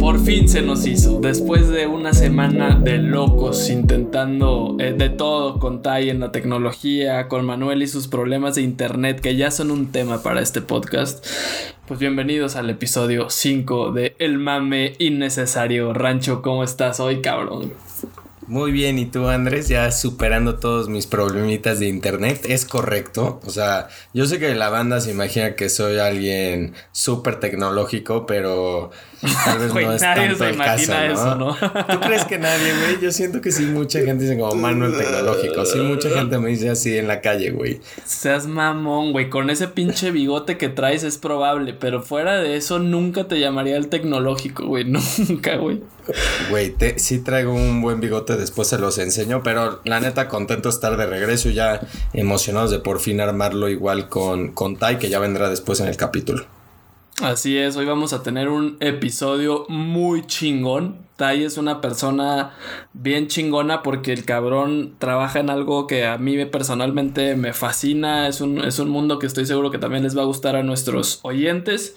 Por fin se nos hizo. Después de una semana de locos intentando eh, de todo con Tai en la tecnología, con Manuel y sus problemas de internet, que ya son un tema para este podcast. Pues bienvenidos al episodio 5 de El mame innecesario. Rancho, ¿cómo estás hoy, cabrón? Muy bien, ¿y tú Andrés? Ya superando todos mis problemitas de internet, es correcto. O sea, yo sé que la banda se imagina que soy alguien súper tecnológico, pero tal vez no es tanto el caso, ¿no? Eso, ¿no? ¿Tú crees que nadie, güey? Yo siento que sí, mucha gente dice como Manuel tecnológico. Sí, mucha gente me dice así en la calle, güey. Seas mamón, güey. Con ese pinche bigote que traes es probable, pero fuera de eso nunca te llamaría el tecnológico, güey. Nunca, güey. Güey, sí traigo un buen bigote, después se los enseño, pero la neta contento estar de regreso y ya emocionados de por fin armarlo igual con, con Tai, que ya vendrá después en el capítulo. Así es, hoy vamos a tener un episodio muy chingón. Tai es una persona bien chingona porque el cabrón trabaja en algo que a mí personalmente me fascina. Es un, es un mundo que estoy seguro que también les va a gustar a nuestros oyentes.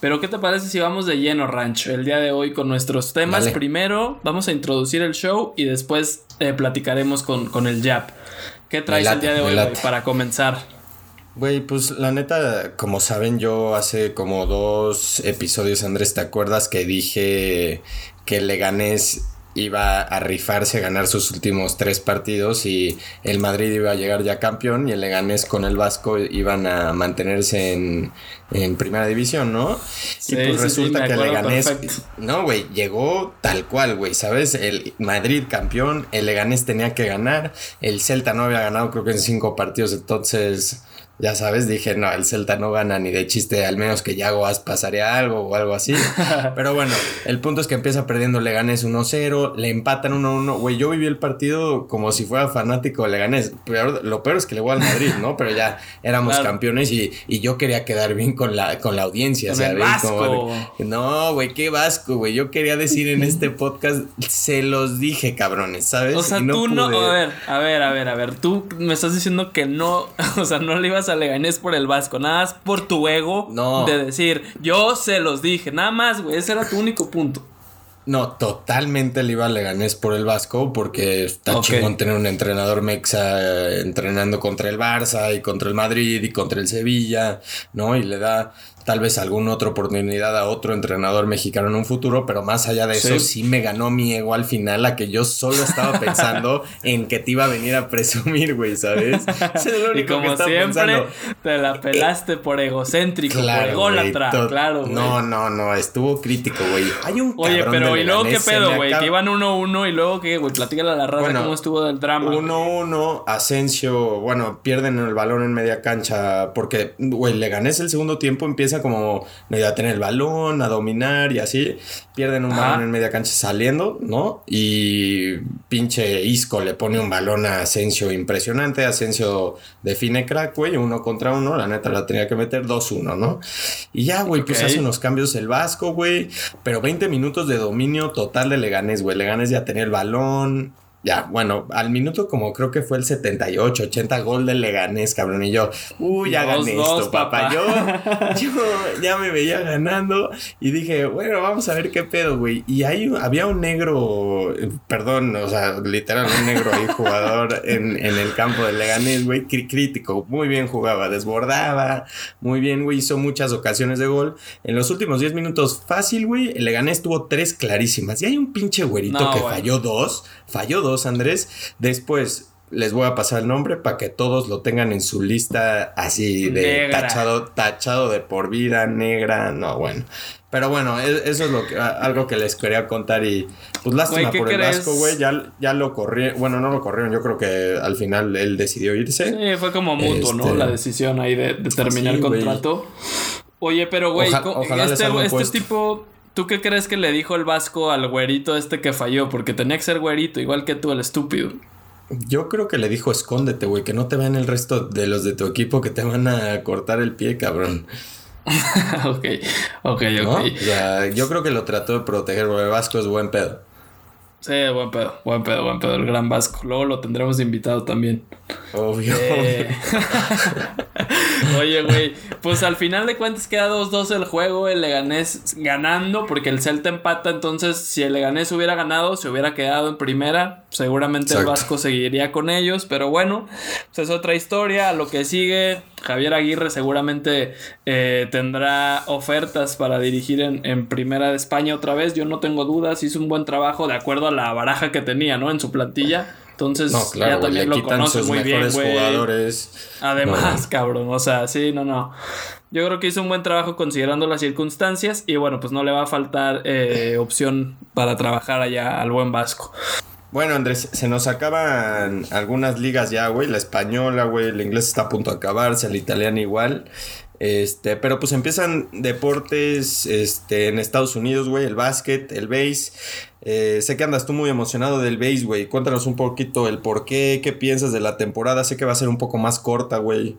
Pero ¿qué te parece si vamos de lleno, Rancho? El día de hoy con nuestros temas. Primero vamos a introducir el show y después eh, platicaremos con, con el Jap. ¿Qué traes el día de hoy para comenzar? Güey, pues la neta, como saben, yo hace como dos episodios, Andrés, ¿te acuerdas que dije que Leganés iba a rifarse a ganar sus últimos tres partidos y el Madrid iba a llegar ya campeón y el Leganés con el Vasco iban a mantenerse en, primera división, ¿no? y pues resulta que el Leganés, no, güey, llegó tal cual, güey, ¿sabes? El Madrid campeón, el Leganés tenía que ganar, el Celta no había ganado creo que en cinco partidos, entonces ya sabes, dije, no, el Celta no gana ni de chiste, al menos que Yago pasaría algo o algo así. Pero bueno, el punto es que empieza perdiendo Leganés 1-0, le empatan 1-1. Güey, yo viví el partido como si fuera fanático de Leganés. lo peor es que le voy al Madrid, ¿no? Pero ya éramos campeones y, yo quería quedar bien con la, con la audiencia, ¿sabes? Vasco. no, güey, qué vasco, güey. Yo quería decir en este podcast, se los dije, cabrones, ¿sabes? O sea, tú no, a ver, a ver, a ver, a ver, tú me estás diciendo que no, o sea, no le ibas a le Leganés por el Vasco, nada más por tu ego de decir, yo se los dije, nada más, güey, ese era tu único punto. No, totalmente le iba a Leganés por el Vasco porque está chingón tener un entrenador mexa eh, entrenando contra el Barça y contra el Madrid y contra el Sevilla, ¿no? Y le da tal vez alguna otra oportunidad a otro entrenador mexicano en un futuro, pero más allá de eso, sí, me ganó mi ego al final, a que yo solo estaba pensando en que te iba a venir a presumir, güey, ¿sabes? y como siempre, te la pelaste por egocéntrico, por ególatra, claro, güey. No, no, no, estuvo crítico, güey. Hay un Oye, pero ¿y luego qué pedo, güey? Que iban 1-1 y luego qué, güey, platícale a la raza cómo estuvo del drama. 1-1, Asensio, bueno, pierden el balón en media cancha porque, güey, le gané el segundo tiempo, empieza como medio a tener el balón, a dominar y así. Pierden un balón en media cancha saliendo, ¿no? Y pinche Isco le pone un balón a Asensio impresionante. Asensio define crack, güey, uno contra uno. La neta la tenía que meter 2-1, ¿no? Y ya, güey, pues hace unos cambios el Vasco, güey. Pero 20 minutos de dominio total de Leganés, güey. Leganés ya tenía el balón, ya, bueno, al minuto como creo que fue el 78, 80 gol de Leganés, cabrón. Y yo, uy, ya gané esto, papá. Yo, yo ya me veía ganando y dije, bueno, vamos a ver qué pedo, güey. Y ahí había un negro, perdón, o sea, literal, un negro ahí jugador en, en el campo de Leganés, güey, crítico. Muy bien jugaba, desbordaba, muy bien, güey, hizo muchas ocasiones de gol. En los últimos 10 minutos, fácil, güey, el Leganés tuvo tres clarísimas. Y hay un pinche güerito que falló dos, falló dos Andrés. Después les voy a pasar el nombre para que todos lo tengan en su lista así de tachado, tachado de por vida, negra. No, bueno. Pero bueno, e, eso es lo que, algo que les quería contar y pues lástima por el Vasco, güey, ya, ya lo corrieron, bueno, no lo corrieron, yo creo que al final él decidió irse. Sí, fue como mutuo, ¿no? Este, la decisión ahí de, terminar el contrato. Oye, pero güey, este, este tipo ¿Tú qué crees que le dijo el Vasco al güerito este que falló? Porque tenía que ser güerito, igual que tú, el estúpido. Yo creo que le dijo escóndete, güey, que no te vean el resto de los de tu equipo que te van a cortar el pie, cabrón. ok, ok, ok. yo creo que lo trató de proteger, porque el Vasco es buen pedo. Sí, buen pedo, buen pedo, buen pedo, el gran Vasco. Luego lo tendremos invitado también. Obvio. Eh, Oye, güey, pues al final de cuentas queda 2-2 el juego, el Leganés ganando, porque el Celta empata, entonces si el Leganés hubiera ganado, se hubiera quedado en primera, seguramente el Vasco seguiría con ellos, pero bueno, pues es otra historia, lo que sigue, Javier Aguirre seguramente eh, tendrá ofertas para dirigir en, en, Primera de España otra vez. Yo no tengo dudas, hizo un buen trabajo de acuerdo a la baraja que tenía, ¿no? En su plantilla. Entonces, ya también lo conoce muy bien, güey. Además, cabrón, o sea, sí, no, no. Yo creo que hizo un buen trabajo considerando las circunstancias y bueno, pues no le va a faltar eh, opción para trabajar allá al buen Vasco. Bueno, Andrés, se nos acaban algunas ligas ya, güey. La española, güey. El inglés está a punto de acabarse, el italiano igual. Este, pero pues empiezan deportes este, en Estados Unidos, güey, el básquet, el base. Eh, sé que andas tú muy emocionado del base, güey. Cuéntanos un poquito el por qué, qué piensas de la temporada. Sé que va a ser un poco más corta, güey.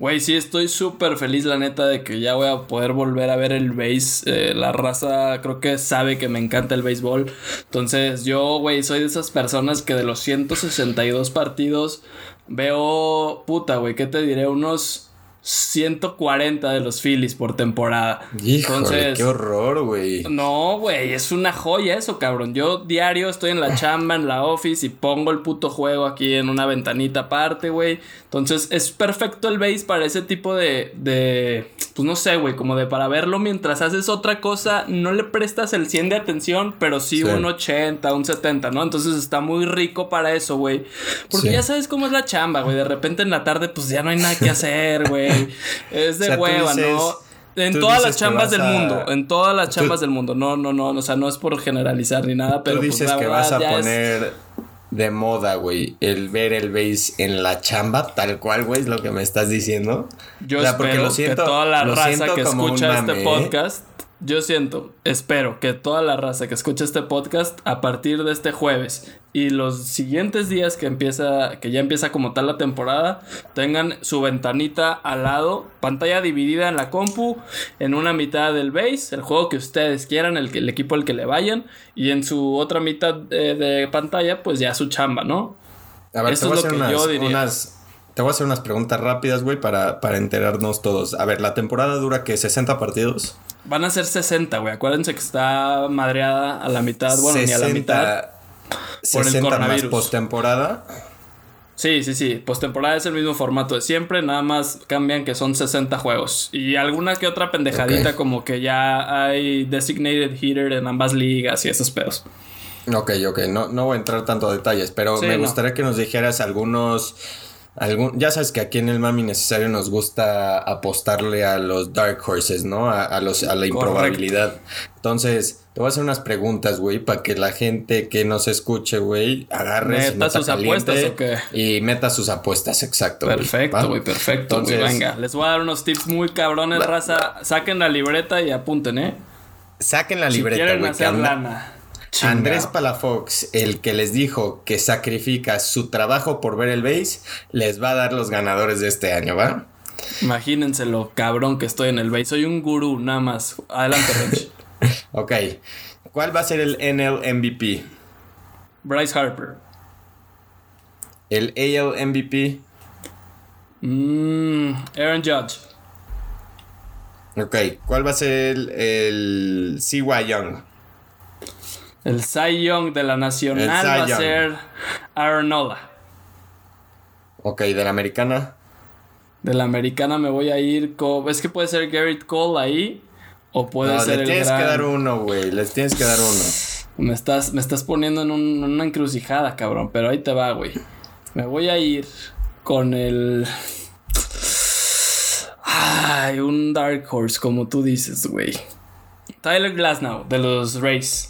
Güey, sí, estoy súper feliz, la neta, de que ya voy a poder volver a ver el base. Eh, la raza creo que sabe que me encanta el béisbol. Entonces, yo, güey, soy de esas personas que de los 162 partidos veo, puta, güey, ¿qué te diré? Unos 140 de los Phillies por temporada. Híjole, qué horror, güey. No, güey, es una joya eso, cabrón. Yo diario estoy en la chamba, en la office y pongo el puto juego aquí en una ventanita aparte, güey. Entonces es perfecto el base para ese tipo de, de pues no sé, güey, como de para verlo mientras haces otra cosa, no le prestas el 100 de atención, pero sí, un 80, un 70, ¿no? Entonces está muy rico para eso, güey. Porque ya sabes cómo es la chamba, güey. De repente en la tarde, pues ya no hay nada que hacer, güey. Es de hueva, ¿no? En todas las chambas del mundo, en todas las chambas del mundo. No, no, no, o sea, no es por generalizar ni nada, pero tú pues, dices que vas a poner de moda, güey, el ver el base en la chamba, tal cual, güey, es lo que me estás diciendo. Yo espero que toda la raza que escucha este ¿eh? podcast yo siento, espero que toda la raza que escucha este podcast a partir de este jueves y los siguientes días que empieza, que ya empieza como tal la temporada, tengan su ventanita al lado, pantalla dividida en la compu, en una mitad del base, el juego que ustedes quieran, el, el equipo al que le vayan, y en su otra mitad de, pantalla, pues ya su chamba, ¿no? A ver, Eso es lo que yo diría. te voy a hacer unas preguntas rápidas, güey, para, para enterarnos todos. A ver, la temporada dura que 60 partidos. Van a ser 60, güey. Acuérdense que está madreada a la mitad, bueno, ni a la mitad. Por 60 el coronavirus. más postemporada. Sí, sí, sí. Postemporada es el mismo formato de siempre, nada más cambian que son 60 juegos. Y alguna que otra pendejadita, como que ya hay designated hitter en ambas ligas y esos pedos. Ok, ok, no, no voy a entrar tanto a detalles, pero me gustaría que nos dijeras algunos ya sabes que aquí en el Mami Necesario nos gusta apostarle a los Dark Horses, ¿no? A, los, a la improbabilidad. Entonces, te voy a hacer unas preguntas, güey, para que la gente que nos escuche, güey, agarre meta sus apuestas o qué? Y meta sus apuestas, exacto. Perfecto, güey, perfecto. Entonces, venga, les voy a dar unos tips muy cabrones, raza. Saquen la libreta y apunten, ¿eh? Saquen la libreta, güey. hacer lana. Andrés Palafox, el que les dijo que sacrifica su trabajo por ver el base, les va a dar los ganadores de este año, ¿va? Imagínense lo cabrón que estoy en el base. Soy un gurú, nada más. Adelante, Rich. ok. ¿Cuál va a ser el NL MVP? Bryce Harper. ¿El AL MVP? Mm, Aaron Judge. Ok. ¿Cuál va a ser el, el CY Young? El Cy Young de la Nacional va a ser Arnola. Ok, ¿de la americana? De la americana me voy a ir con. Es que puede ser Garrett Cole ahí. O puede ser le tienes que dar uno, güey. Les tienes que dar uno. Me estás, me estás poniendo en, en una encrucijada, cabrón. Pero ahí te va, güey. Me voy a ir con el. Ay, un Dark Horse, como tú dices, güey. Tyler Glasnow, de los Rays.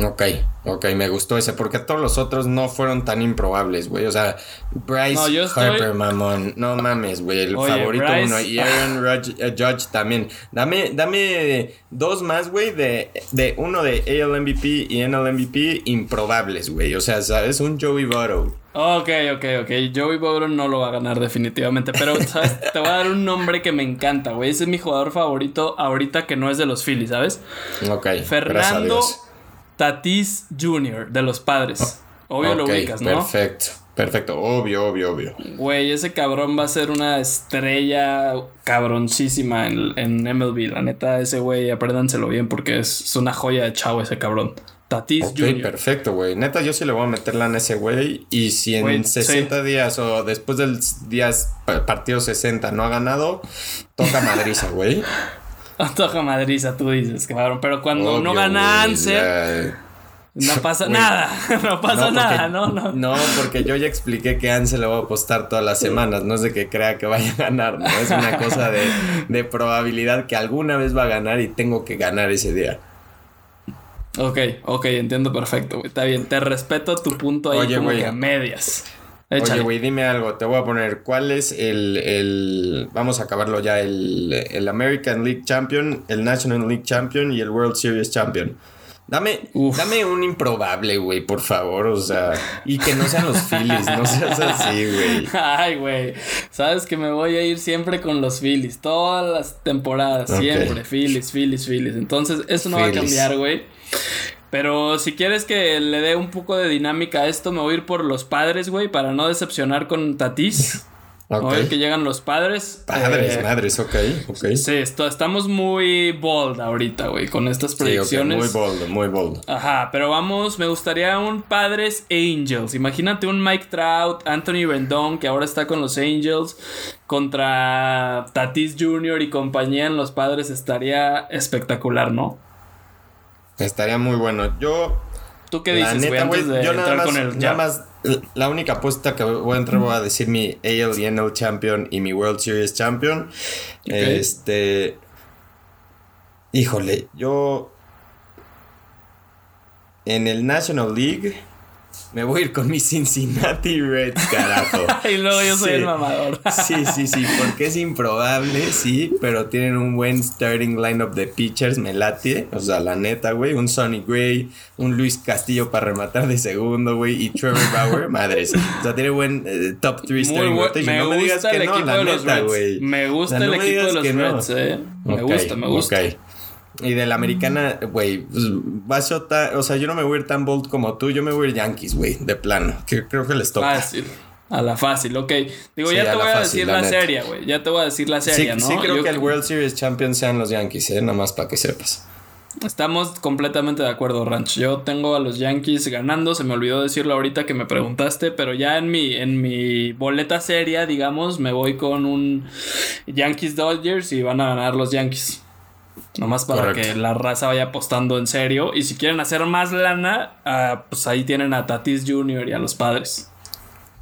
Ok, ok, me gustó ese, porque todos los otros no fueron tan improbables, güey. O sea, Bryce Harper, mamón, no mames, güey, el favorito uno. Y Aaron eh, Judge también. Dame, dame dos más, güey, de, de uno de AL MVP y NL MVP improbables, güey. O sea, ¿sabes? Un Joey Votto. Ok, ok, ok. Joey Votto no lo va a ganar definitivamente. Pero, ¿sabes? Te voy a dar un nombre que me encanta, güey. Ese es mi jugador favorito ahorita que no es de los Phillies, ¿sabes? Ok. Fernando Tatis Jr. de los padres. Obvio lo ubicas, ¿no? Perfecto. Perfecto, obvio, obvio, obvio. Güey, ese cabrón va a ser una estrella cabroncísima en, en MLB. La neta, ese güey, apréndanselo bien porque es, una joya de chavo ese cabrón. Tatis okay, perfecto, güey. Neta, yo sí le voy a meterla en ese güey. Y si en 60 días o después del día partido 60 no ha ganado, toca madriza, güey. Toca madriza, tú dices, cabrón. Pero cuando no gana no pasa nada, no pasa nada, no, no. No, porque yo ya expliqué que Ansel le va a apostar todas las semanas, no es de que crea que vaya a ganar, ¿no? Es una cosa de, de probabilidad que alguna vez va a ganar y tengo que ganar ese día. Ok, ok, entiendo perfecto, güey. Está bien, te respeto tu punto ahí como que a medias. Oye, güey, dime algo. Te voy a poner cuál es el. el vamos a acabarlo ya. El, el American League Champion, el National League Champion y el World Series Champion. Dame, dame un improbable, güey, por favor. O sea, y que no sean los Phillies, no seas así, güey. Ay, güey. Sabes que me voy a ir siempre con los Phillies. Todas las temporadas, siempre. Phillies, Phillies, Phillies. Entonces, eso no va a cambiar, güey. Pero si quieres que le dé un poco de dinámica a esto, me voy a ir por los padres, güey, para no decepcionar con Tatis. Okay. A ver que llegan los padres. Padres, eh, madres, ok, ok. Sí, estamos muy bold ahorita, güey, con estas predicciones. muy bold, muy bold. Ajá, pero vamos, me gustaría un Padres Angels. Imagínate un Mike Trout, Anthony Rendon, que ahora está con los Angels, contra Tatis Jr. y compañía en los padres. Estaría espectacular, ¿no? Estaría muy bueno. Yo. ¿Tú qué dices, yo nada más, con el. Nada más la única apuesta que voy a entrar voy a decir mi AL y NL Champion y mi World Series Champion. Este. Híjole, yo. En el National League me voy a ir con mi Cincinnati Reds, carajo. y luego yo soy el mamador. sí, sí, sí, porque es improbable, sí, pero tienen un buen starting lineup de pitchers, me late. O sea, la neta, güey, un Sonny Gray, un Luis Castillo para rematar de segundo, güey, y Trevor Bauer, madres. O sea, tiene buen eh, top 3 starting rotation. no me digas que no, la neta, güey. Me gusta el equipo de los Reds, eh. Me gusta, me gusta. Okay. Y de la americana, güey, pues, o sea, yo no me voy a ir tan bold como tú, yo me voy a ir Yankees, güey, de plano, que creo que les toca. Fácil. A la fácil, ok. Digo, ya te voy a decir la, serie, güey. Ya te voy a decir la serie, ¿no? Sí, creo que el World Series Champion sean los Yankees, ¿eh? Nada más para que sepas. Estamos completamente de acuerdo, Ranch. Yo tengo a los Yankees ganando. Se me olvidó decirlo ahorita que me preguntaste, pero ya en mi, en mi boleta seria, digamos, me voy con un Yankees Dodgers y van a ganar los Yankees. Nomás para que la raza vaya apostando en serio. Y si quieren hacer más lana, ah, pues ahí tienen a Tatis Jr. y a los padres.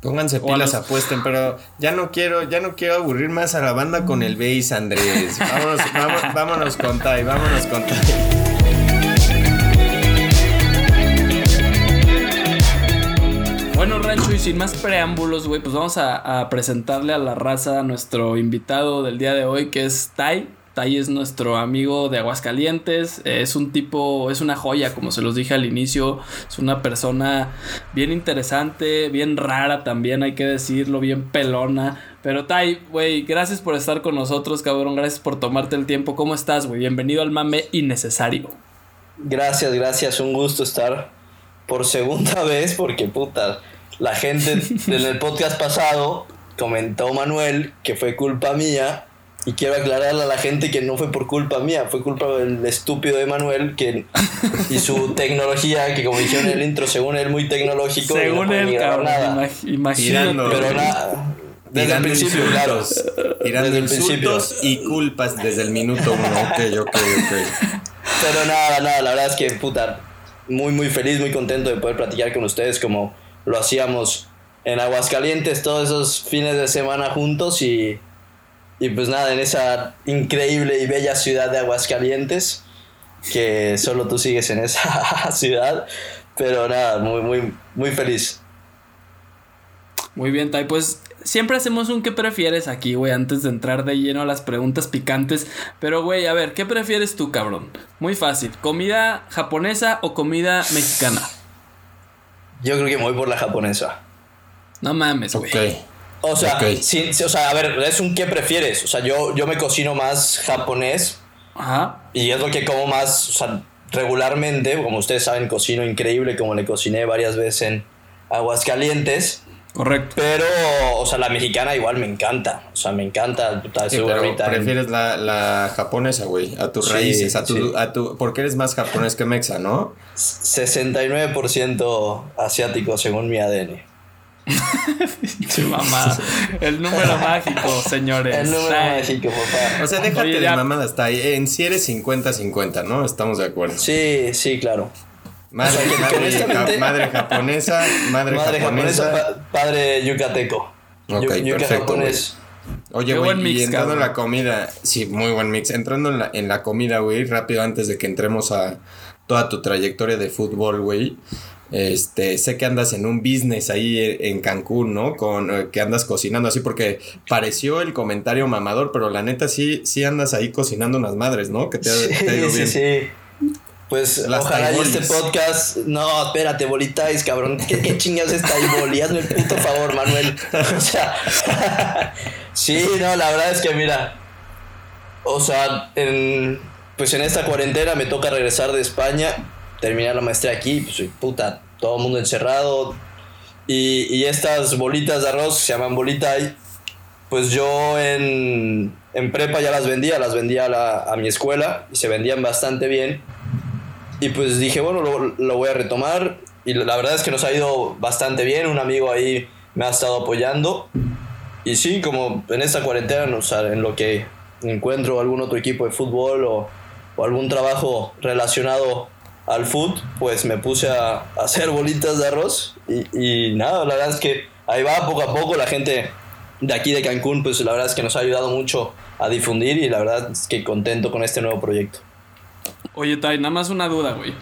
Pónganse pilas, apuesten, pero ya no quiero, ya no quiero aburrir más a la banda con el base, Andrés. Vámonos, vámonos, con Tai, vámonos con Tai. Bueno, Rancho, y sin más preámbulos, güey, pues vamos a, a, presentarle a la raza a nuestro invitado del día de hoy, que es Tai. Tai es nuestro amigo de Aguascalientes, es un tipo, es una joya, como se los dije al inicio, es una persona bien interesante, bien rara también, hay que decirlo, bien pelona. Pero Tai, güey, gracias por estar con nosotros, cabrón, gracias por tomarte el tiempo. ¿Cómo estás, güey? Bienvenido al mame innecesario. Gracias, gracias, un gusto estar por segunda vez, porque puta, la gente en el podcast pasado comentó Manuel que fue culpa mía y quiero aclararle a la gente que no fue por culpa mía, fue culpa del estúpido de Manuel que, y su tecnología, que como dijeron en el intro, según él, muy tecnológico. Según él, cabrón, nada. imagínate. Pero nada. Desde el principio, claro. Tirando insultos y culpas desde el minuto uno. Ok, ok, ok. Pero nada, nada, la verdad es que, puta, muy, muy feliz, muy contento de poder platicar con ustedes como lo hacíamos en Aguascalientes todos esos fines de semana juntos y y pues nada, en esa increíble y bella ciudad de Aguascalientes, que solo tú sigues en esa ciudad, pero nada, muy, muy, muy feliz. Muy bien, Tai, pues siempre hacemos un qué prefieres aquí, güey, antes de entrar de lleno a las preguntas picantes. Pero, güey, a ver, ¿qué prefieres tú, cabrón? Muy fácil, ¿comida japonesa o comida mexicana? Yo creo que me voy por la japonesa. No mames, güey. O sea, o sea, a ver, es un qué prefieres. O sea, yo, yo me cocino más japonés. Ajá. Y es lo que como más, o sea, regularmente, como ustedes saben, cocino increíble, como le cociné varias veces en Aguascalientes. Correcto. Pero, o sea, la mexicana igual me encanta. O sea, me encanta. puta, Sí, pero prefieres la, la japonesa, güey, a tus Sí, raíces, a tu, sí. a tu, porque eres más japonés que mexa, ¿no? 69% asiático según mi ADN. Mamada. El número mágico, señores. El número Ay. mágico, papá. O sea, déjate Oye, de ya- mamadas, está ahí. En si eres 50-50, ¿no? Estamos de acuerdo. Sí, sí, claro. Madre, O sea, que- que madre, honestamente- ja- madre japonesa, madre, Madre japonesa. japonesa, pa- padre yucateco. Ok, Yu- perfecto, japonés. Oye, güey, y entrando en la comida, sí, muy buen mix. Entrando en la, en la comida, güey, rápido antes de que entremos a toda tu trayectoria de fútbol, güey. Este, sé que andas en un business ahí en Cancún, ¿no? Con eh, que andas cocinando así porque pareció el comentario mamador, pero la neta sí, sí andas ahí cocinando unas madres, ¿no? Que te, ha- te ha ido Sí, bien. sí, sí. Pues Las ojalá y este podcast. No, espérate, bolitais, cabrón. ¿Qué, qué chingados es taiboli? Hazme el puto favor, Manuel. O sea. sí, no, la verdad es que mira. O sea, en, pues en esta cuarentena me toca regresar de España, terminar la maestría aquí, pues puta, todo el mundo encerrado. Y, y estas bolitas de arroz se llaman bolitai, pues yo en, en prepa ya las vendía, las vendía a, a mi escuela y se vendían bastante bien. Y pues dije, bueno, lo, lo voy a retomar. Y la verdad es que nos ha ido bastante bien. Un amigo ahí me ha estado apoyando. Y sí, como en esta cuarentena, o sea, en lo que encuentro algún otro equipo de fútbol o, o algún trabajo relacionado al fútbol, pues me puse a, a hacer bolitas de arroz. Y, y nada, la verdad es que ahí va poco a poco la gente de aquí de Cancún, pues la verdad es que nos ha ayudado mucho a difundir y la verdad es que contento con este nuevo proyecto. Oye, Tai, nada más una duda, güey.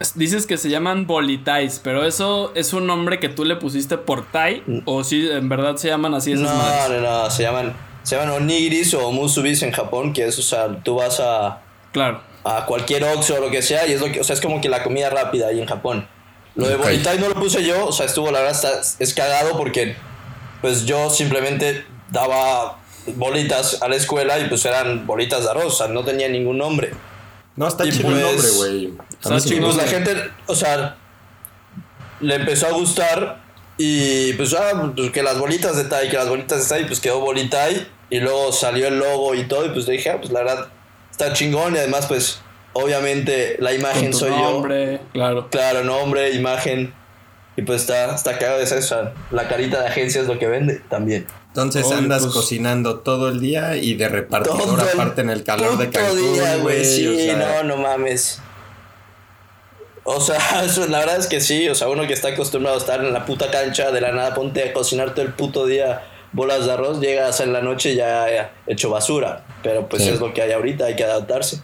Es- Dices que se llaman bolitais, pero eso es un nombre que tú le pusiste por Tai o si en verdad se llaman así esas No, madres. no, no, se llaman, se llaman onigiris o musubis en Japón, que es, o sea, tú vas a, Claro. A cualquier Oxxo o lo que sea y es lo que, o sea, es como que la comida rápida ahí en Japón. Lo de Ok. bolitai no lo puse yo, o sea, estuvo, la verdad, está, es cagado porque, pues yo simplemente daba bolitas a la escuela y pues eran bolitas de arroz, o sea, no tenía ningún nombre. No, está chido el pues- nombre, güey. Está sí me chido. Pues la gente, o sea, le empezó a gustar y pues, ah, pues que las bolitas de Tai, que las bolitas de Tai, pues quedó Bolitai y luego salió el logo y todo y pues dije, ah, pues la verdad está chingón y además pues obviamente la imagen soy yo. nombre, claro. Claro, nombre, imagen y pues está, está cagado de sea, la carita de agencia es lo que vende también. Entonces andas pues- cocinando todo el día y de repartidor aparte en el calor de Cancún, día, güey. Sí, o sea, no, no mames. O sea, eso, la verdad es que sí, o sea, uno que está acostumbrado a estar en la puta cancha, de la nada ponte a cocinar todo el puto día bolas de arroz, llegas en la noche ya eh, hecho basura. Pero pues Sí. es lo que hay ahorita, hay que adaptarse.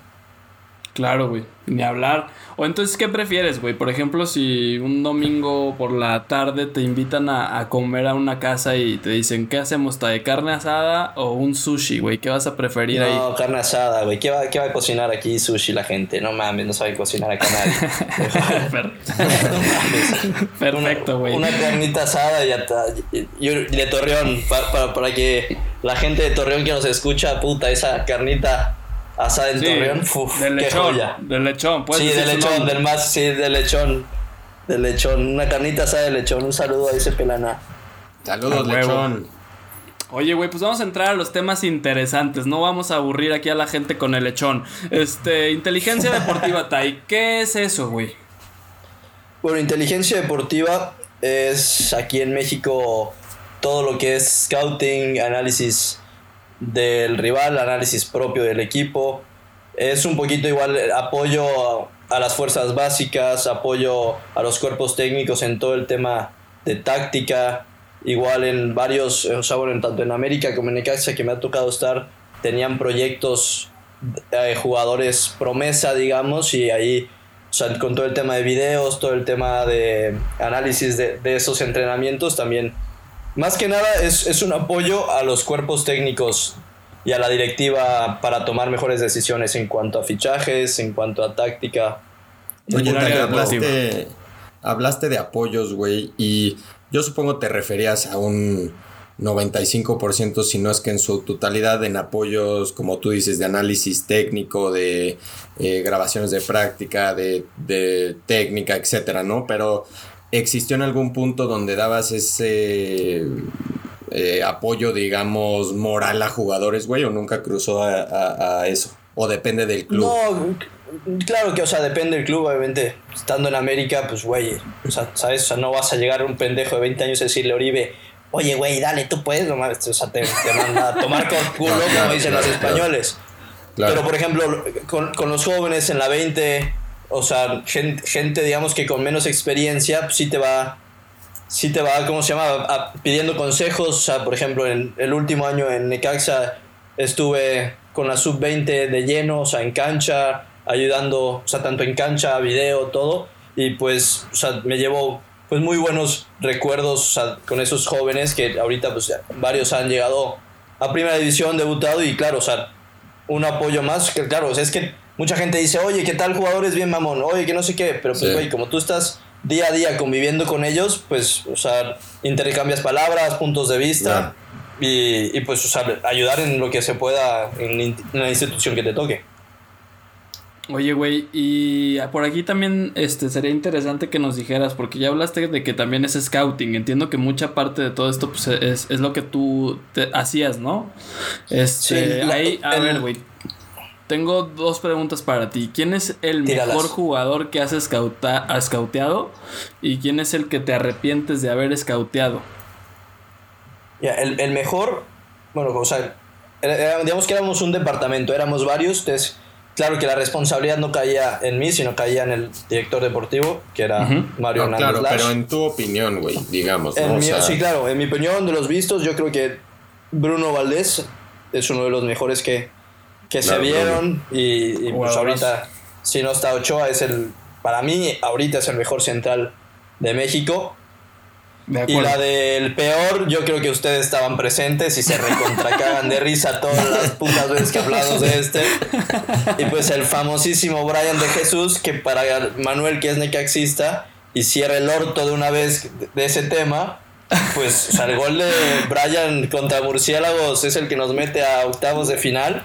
Claro, güey. Ni hablar. O entonces, ¿qué prefieres, güey? Por ejemplo, si un domingo por la tarde te invitan a, a comer a una casa y te dicen, ¿qué hacemos? ¿De carne asada o un sushi, güey? ¿Qué vas a preferir ahí? No, carne asada, güey. ¿Qué va, ¿Qué va a cocinar aquí sushi la gente? No mames, no sabe cocinar acá nadie. Per- no mames. Perfecto, güey. Una carnita asada y, hasta- y- y de Torreón, pa- pa- para que la gente de Torreón que nos escucha, puta, esa carnita asada en Sí, Torreón, uf, del qué lechón. joya. Del lechón, puedes Sí, decir de su lechón, del más, sí, de lechón. De lechón, una carnita asada de lechón. Un saludo a ese pelana. Saludos, lechón. Oye, güey, pues vamos a entrar a los temas interesantes. No vamos a aburrir aquí a la gente con el lechón. Este, inteligencia deportiva, Tai. ¿Qué es eso, güey? Bueno, inteligencia deportiva es aquí en México todo lo que es scouting, análisis del rival, análisis propio del equipo. Es un poquito igual eh, apoyo a, las fuerzas básicas, apoyo a los cuerpos técnicos en todo el tema de táctica. Igual en varios, o sea, bueno, en tanto en América como en Necaxa que me ha tocado estar, tenían proyectos, eh, jugadores promesa, digamos, y ahí o sea, con todo el tema de videos, todo el tema de análisis de, de esos entrenamientos también. Más que nada es, es un apoyo a los cuerpos técnicos y a la directiva para tomar mejores decisiones en cuanto a fichajes, en cuanto a táctica. Oye, hablaste, hablaste de apoyos, güey, y yo supongo te referías a un 95%, si no es que en su totalidad, en apoyos, como tú dices, de análisis técnico, de eh, grabaciones de práctica, de, de técnica, etcétera, ¿no? Pero ¿existió en algún punto donde dabas ese eh, apoyo, digamos, moral a jugadores, güey, o nunca cruzó a, eso? ¿O depende del club? No, claro que, o sea, depende del club, obviamente. Estando en América, pues, güey, o sea, ¿sabes? O sea, no vas a llegar a un pendejo de 20 años y decirle, Oribe, oye, güey, dale, tú puedes, no o sea, te, manda a tomar con culo, como dicen los españoles. Pero, por ejemplo, con, con, los jóvenes en la 20, o sea, gente, digamos que con menos experiencia, pues, sí te va, sí te va, ¿cómo se llama? pidiendo consejos. O sea, por ejemplo, en el último año en Necaxa estuve con la sub-20 de lleno, o sea, en cancha, ayudando, o sea, tanto en cancha, video, todo. Y pues, o sea, me llevo pues muy buenos recuerdos con esos jóvenes que ahorita pues varios han llegado a primera división, debutado y claro, o sea, un apoyo más, que claro, o sea, es que mucha gente dice, oye, ¿qué tal jugador es bien mamón? Oye, que no sé qué, pero pues, güey, como tú estás día a día conviviendo con ellos, pues, o sea, intercambias palabras, puntos de vista y, y, pues, o sea, ayudar en lo que se pueda en la institución que te toque. Oye, güey, y por aquí también este, sería interesante que nos dijeras, porque ya hablaste de que también es scouting. Entiendo que mucha parte de todo esto pues, es, lo que tú te hacías, ¿no? Este, ahí, a ver, güey. Tengo dos preguntas para ti. ¿Quién es el mejor jugador que has scouteado? ¿Y quién es el que te arrepientes de haber scouteado? Ya, el, el, mejor, bueno, o sea, digamos que éramos un departamento, éramos varios, entonces Claro que la responsabilidad no caía en mí, sino caía en el director deportivo, que era Mario no, Claro, pero en tu opinión, güey, digamos. sí, claro, en mi opinión, de los vistos, yo creo que Bruno Valdés es uno de los mejores que, que se vieron. Y, pues ahorita, si no está Ochoa, es el. Para mí, ahorita es el mejor central de México. Y la del peor, yo creo que ustedes estaban presentes y se recontracaban de risa todas las putas veces que hablamos de este. Y pues el famosísimo Brian de Jesús, que para Manuel, que es necaxista, y cierra el orto de una vez de ese tema, pues o sea, el gol de Brian contra Murciélagos es el que nos mete a octavos de final.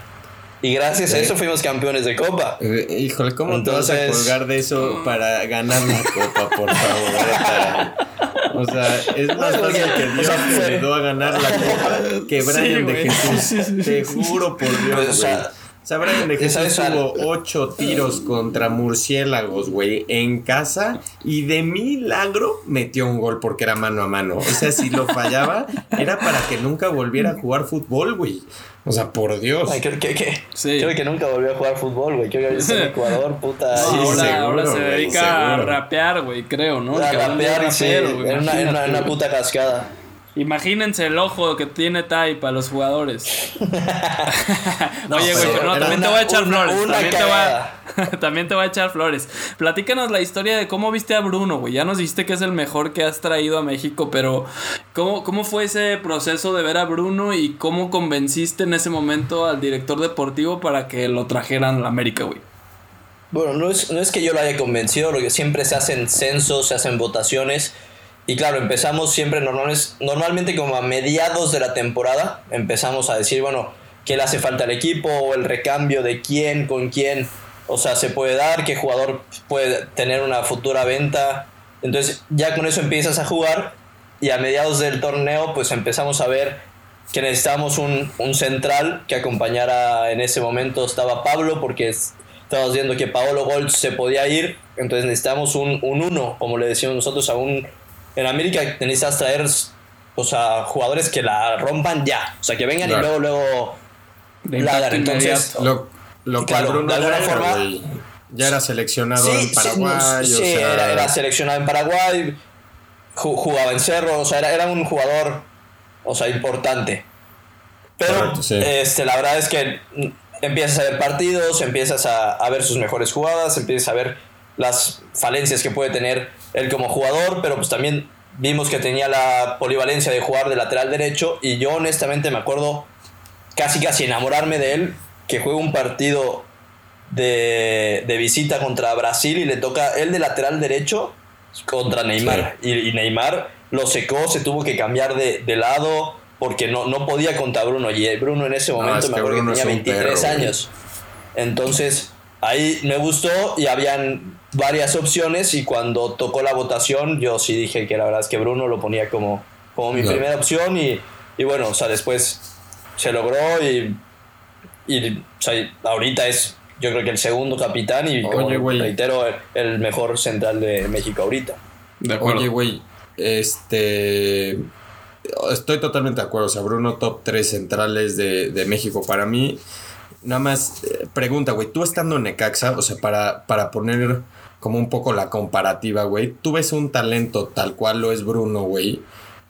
Y gracias a eso fuimos campeones de Copa. Eh, híjole, ¿cómo te vas a colgar de eso para ganar la Copa, por favor? O sea, es más fácil que Dios te ayudó a ganar la Copa que Brian de Jesús. Te juro por Dios, pues, o sea, Brian de Jesús tuvo ocho tiros contra murciélagos, güey, en casa y de milagro metió un gol porque era mano a mano. O sea, si lo fallaba, era para que nunca volviera a jugar fútbol, güey. O sea, por Dios. Ay, creo que, creo que nunca volvió a jugar fútbol, güey. Creo que es un Ecuador, puta. Sí, ahora, ahora se dedica a rapear, güey, creo, ¿no? A rapear, sí, en una, en, una, puta cascada. Imagínense el ojo que tiene Tai para los jugadores. Oye, güey, pero no, también te voy a echar flores. también, te voy a, también te voy a echar flores. Platícanos la historia de cómo viste a Bruno, güey. Ya nos dijiste que es el mejor que has traído a México, pero ¿cómo, ¿cómo fue ese proceso de ver a Bruno y cómo convenciste en ese momento al director deportivo para que lo trajeran a América, güey? Bueno, no es, no es que yo lo haya convencido, porque siempre se hacen censos, se hacen votaciones y claro, empezamos siempre normalmente como a mediados de la temporada, empezamos a decir, bueno, ¿qué le hace falta al equipo? O el recambio de quién, con quién, o sea, se puede dar, qué jugador puede tener una futura venta. Entonces ya con eso empiezas a jugar y a mediados del torneo pues empezamos a ver que necesitábamos un, un central que acompañara. En ese momento estaba Pablo porque estábamos viendo que Paolo Gold se podía ir, entonces necesitamos un, un uno, como le decimos nosotros, a un en América necesitas traer, o sea, jugadores que la rompan ya. O sea, que vengan y luego, luego la. Entonces, lo, lo cual Bruno de alguna forma. ya era seleccionado en Paraguay. Sí, era, seleccionado en Paraguay. Jugaba en Cerro. O sea, era, era un jugador, o sea, importante. Pero este, la verdad es que empiezas a ver partidos, empiezas a, a ver sus mejores jugadas, empiezas a ver las falencias que puede tener él como jugador, pero pues también vimos que tenía la polivalencia de jugar de lateral derecho y yo honestamente me acuerdo casi casi enamorarme de él, que juega un partido de, visita contra Brasil y le toca él de lateral derecho contra Neymar. Y, Neymar lo secó, se tuvo que cambiar de, lado porque no, no podía contra Bruno. Y Bruno en ese momento me acuerdo que tenía 23 años. Entonces, ahí me gustó y habían varias opciones y cuando tocó la votación yo sí dije que la verdad es que Bruno lo ponía como, como mi primera opción y, y, bueno, o sea, después se logró y, y o sea, ahorita es yo creo que el segundo capitán y como reitero el, mejor central de México ahorita. De Oye, güey, este... Estoy totalmente de acuerdo, o sea, Bruno top 3 centrales de, de México para mí. Nada más eh, pregunta, güey, tú estando en Necaxa, o sea, para, para poner como un poco la comparativa, güey, tú ves un talento tal cual lo es Bruno, güey.